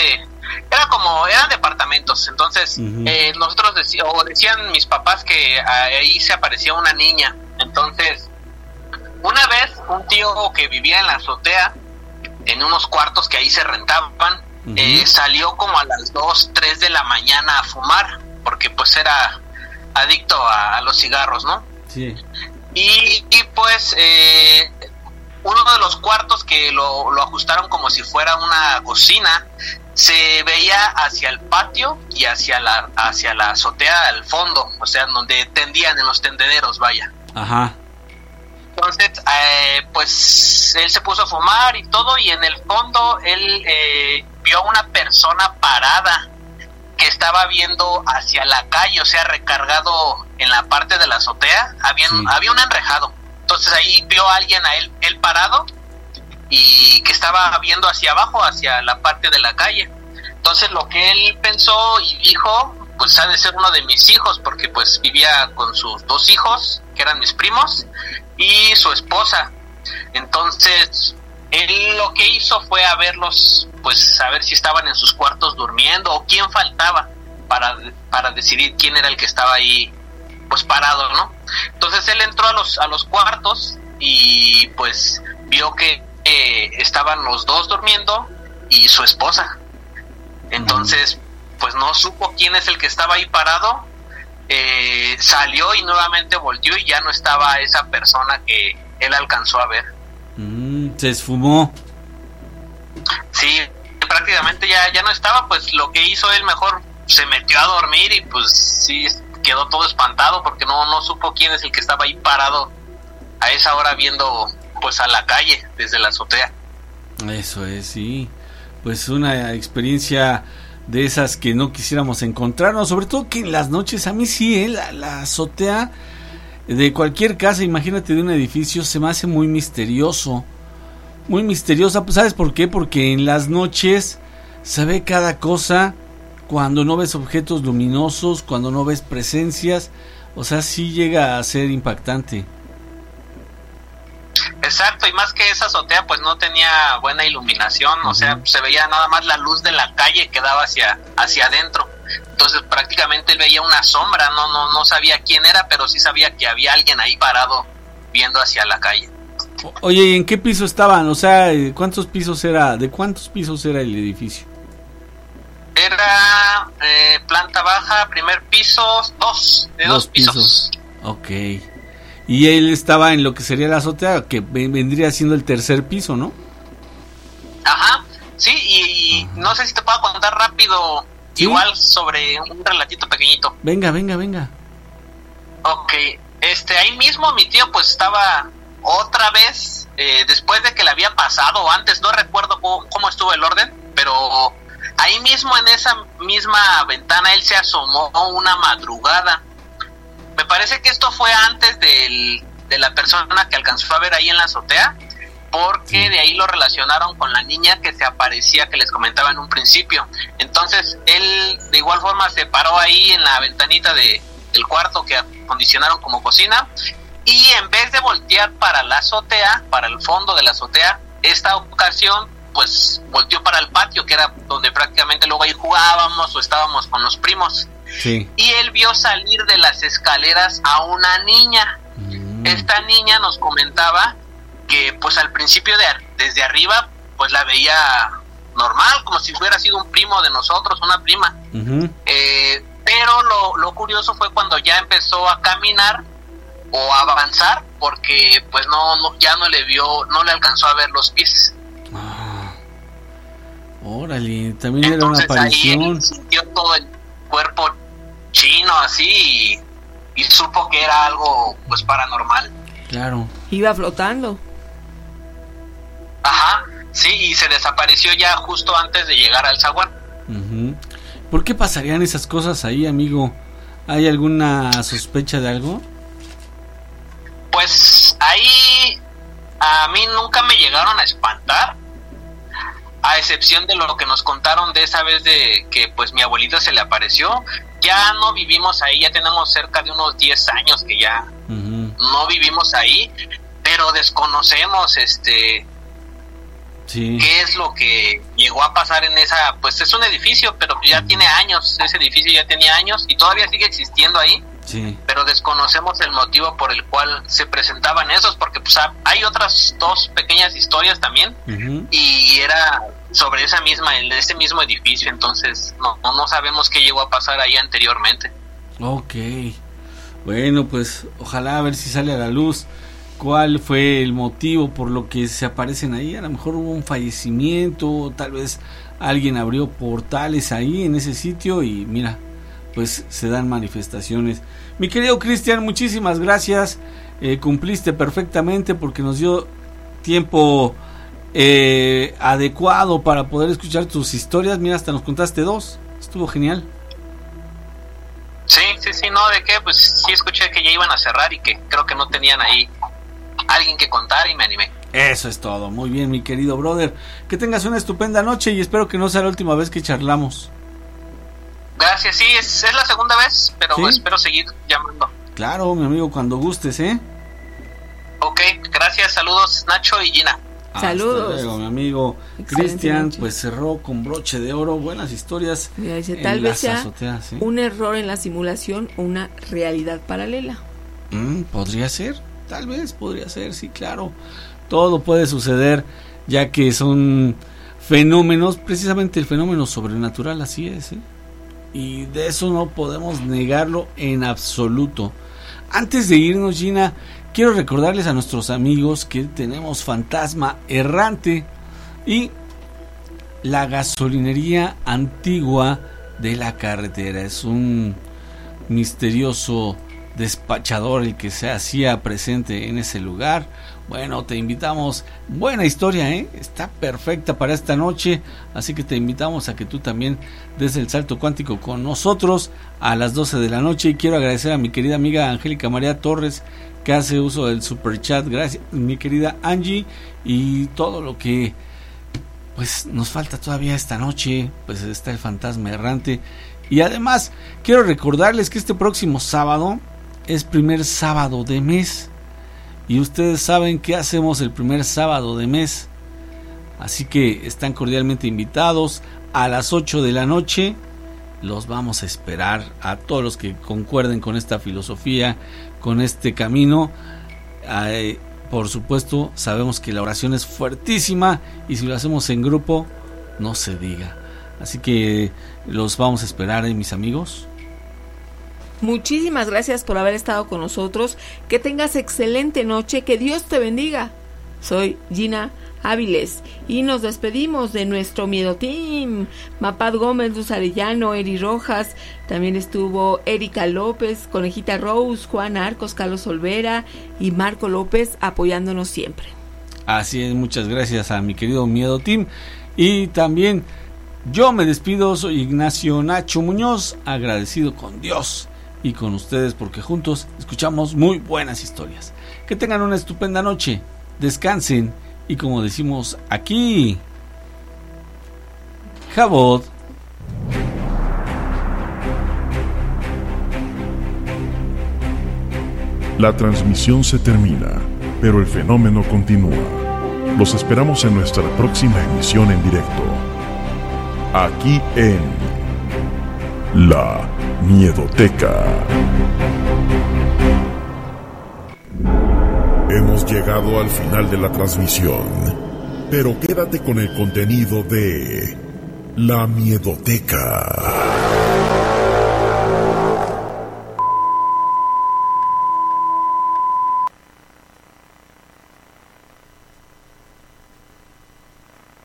era como, eran departamentos, entonces eh, nosotros o decían mis papás que ahí se aparecía una niña, entonces, una vez un tío que vivía en la azotea, en unos cuartos que ahí se rentaban, eh, salió como a las 2, 3 de la mañana a fumar, porque pues era adicto a, a los cigarros, ¿no? Sí. Y, y, pues eh, uno de los cuartos que lo, lo ajustaron como si fuera una cocina, se veía hacia el patio y hacia la, hacia la azotea al fondo, o sea, donde tendían en los tendederos, vaya. Ajá. Entonces, eh, pues él se puso a fumar y todo, y en el fondo él eh, vio a una persona parada que estaba viendo hacia la calle, o sea, recargado en la parte de la azotea, había, había un enrejado. Entonces ahí vio a alguien a él, él parado y que estaba viendo hacia abajo, hacia la parte de la calle. Entonces lo que él pensó y dijo, pues ha de ser uno de mis hijos, porque pues vivía con sus dos hijos, que eran mis primos, y su esposa. Entonces, él lo que hizo fue a verlos, pues a ver si estaban en sus cuartos durmiendo o quién faltaba para, para decidir quién era el que estaba ahí, pues parado, ¿no? Entonces él entró a los, a los cuartos y pues vio que eh, estaban los dos durmiendo y su esposa. Entonces, pues no supo quién es el que estaba ahí parado. Eh, salió y nuevamente volteó y ya no estaba esa persona que él alcanzó a ver. Mm, se esfumó. Sí, prácticamente ya, ya no estaba, pues lo que hizo él mejor se metió a dormir y pues sí quedó todo espantado porque no, no supo quién es el que estaba ahí parado a esa hora viendo pues a la calle desde la azotea. Eso es, sí. Pues una experiencia de esas que no quisiéramos encontrarnos, sobre todo que en las noches, a mí sí, ¿eh? la, azotea de cualquier casa, imagínate de un edificio, se me hace muy misterioso. Muy misteriosa, pues ¿sabes por qué? Porque en las noches se ve cada cosa cuando no ves objetos luminosos, cuando no ves presencias, o sea, sí llega a ser impactante. Exacto, y más que esa azotea pues no tenía buena iluminación, o sea, se veía nada más la luz de la calle que daba hacia, hacia adentro. Entonces prácticamente él veía una sombra, no, no, no sabía quién era, pero sí sabía que había alguien ahí parado viendo hacia la calle. Oye, ¿y en qué piso estaban? O sea, eh, ¿cuántos pisos era? ¿De cuántos pisos era el edificio? Era eh, planta baja, primer piso, dos, de dos, pisos. Ok. Y él estaba en lo que sería la azotea, que ve- vendría siendo el tercer piso, ¿no? Ajá, sí, y, y no sé si te puedo contar rápido, Sí. igual sobre un relatito pequeñito. Venga, venga, venga. Ok, este, ahí mismo mi tío pues estaba otra vez, eh, después de que le había pasado, o antes, no recuerdo cómo, cómo estuvo el orden, pero ahí mismo en esa misma ventana él se asomó una madrugada. Me parece que esto fue antes del, de la persona que alcanzó a ver ahí en la azotea, porque de ahí lo relacionaron con la niña que se aparecía, que les comentaba en un principio. Entonces él de igual forma se paró ahí en la ventanita de, del cuarto que acondicionaron como cocina y en vez de voltear para la azotea, para el fondo de la azotea, esta ocasión pues volteó para el patio que era donde prácticamente luego ahí jugábamos o estábamos con los primos Sí. y él vio salir de las escaleras a una niña. Esta niña nos comentaba que pues al principio de desde arriba pues la veía normal, como si hubiera sido un primo de nosotros, una prima. Eh, pero lo, lo curioso fue cuando ya empezó a caminar, o avanzar porque pues no, no ya no le vio, no le alcanzó a ver los pies. Órale, también era una Entonces ahí aparición. él sintió todo el cuerpo chino así y, y supo que era algo pues paranormal. Claro. Iba flotando. Ajá, sí, y se desapareció ya justo antes de llegar al zaguán. ¿Por qué pasarían esas cosas ahí, amigo? ¿Hay alguna sospecha de algo? Pues ahí a mí nunca me llegaron a espantar, a excepción de lo que nos contaron de esa vez de que pues mi abuelita se le apareció. Ya no vivimos ahí, ya tenemos cerca de unos 10 años que ya no vivimos ahí, pero desconocemos este Sí. qué es lo que llegó a pasar en esa, pues es un edificio, pero ya tiene años, ese edificio ya tenía años y todavía sigue existiendo ahí Sí. pero desconocemos el motivo por el cual se presentaban esos, porque pues ha- hay otras dos pequeñas historias también y era sobre esa misma, el, ese mismo edificio, entonces no, no, no sabemos qué llegó a pasar ahí anteriormente. Ok. Bueno, pues ojalá a ver si sale a la luz cuál fue el motivo por lo que se aparecen ahí. A lo mejor hubo un fallecimiento, tal vez alguien abrió portales ahí en ese sitio y mira, pues se dan manifestaciones. Mi querido Cristian, muchísimas gracias. Eh, cumpliste perfectamente porque nos dio tiempo eh, adecuado para poder escuchar tus historias. Mira, hasta nos contaste dos. Estuvo genial. Sí, sí, sí, no, de qué, pues sí escuché que ya iban a cerrar y que creo que no tenían ahí alguien que contar y me animé. Eso es todo. Muy bien, mi querido brother. Que tengas una estupenda noche y espero que no sea la última vez que charlamos. Gracias, sí, es, es la segunda vez, pero ¿Sí? espero seguir llamando. Claro, mi amigo, cuando gustes, ¿eh? Ok, gracias, saludos Nacho y Gina. Hasta luego, mi amigo Cristian, pues cerró con broche de oro. Buenas historias. Mira, dice, en tal vez las sea azoteas, ¿eh? un error en la simulación o una realidad paralela. Mm, podría ser, tal vez podría ser, sí, claro. Todo puede suceder, ya que son fenómenos, precisamente el fenómeno sobrenatural, así es. ¿eh? Y de eso no podemos negarlo en absoluto. Antes de irnos, Gina, quiero recordarles a nuestros amigos que tenemos Fantasma Errante y la gasolinería antigua de la carretera. Es un misterioso despachador el que se hacía presente en ese lugar. Bueno, te invitamos. Buena historia, ¿eh? Está perfecta para esta noche. Así que te invitamos a que tú también des el salto cuántico con nosotros a las 12 de la noche. Y quiero agradecer a mi querida amiga Angélica María Torres que hace uso del super chat. Gracias, mi querida Angie. Y todo lo que pues nos falta todavía esta noche, pues está el fantasma errante. Y además, quiero recordarles que este próximo sábado es primer sábado de mes. Y ustedes saben qué hacemos el primer sábado de mes. Así que están cordialmente invitados a las 8 de la noche. Los vamos a esperar a todos los que concuerden con esta filosofía, con este camino. Eh, por supuesto, sabemos que la oración es fuertísima y si lo hacemos en grupo, no se diga. Así que los vamos a esperar, ¿eh, mis amigos. Muchísimas gracias por haber estado con nosotros. Que tengas excelente noche. Que Dios te bendiga. Soy Gina Áviles y nos despedimos de nuestro Miedo Team. Mapad Gómez, Luz Arellano, Eri Rojas, también estuvo Erika López, Conejita Rose, Juan Arcos, Carlos Olvera y Marco López apoyándonos siempre. Así es, muchas gracias a mi querido Miedo Team. Y también yo me despido, soy Ignacio Nacho Muñoz, agradecido con Dios y con ustedes porque juntos escuchamos muy buenas historias. Que tengan una estupenda noche, descansen y como decimos aquí, Jabot. La transmisión se termina, pero el fenómeno continúa. Los esperamos en nuestra próxima emisión en directo. Aquí en La Miedoteca. Hemos llegado al final de la transmisión, pero quédate con el contenido de La Miedoteca.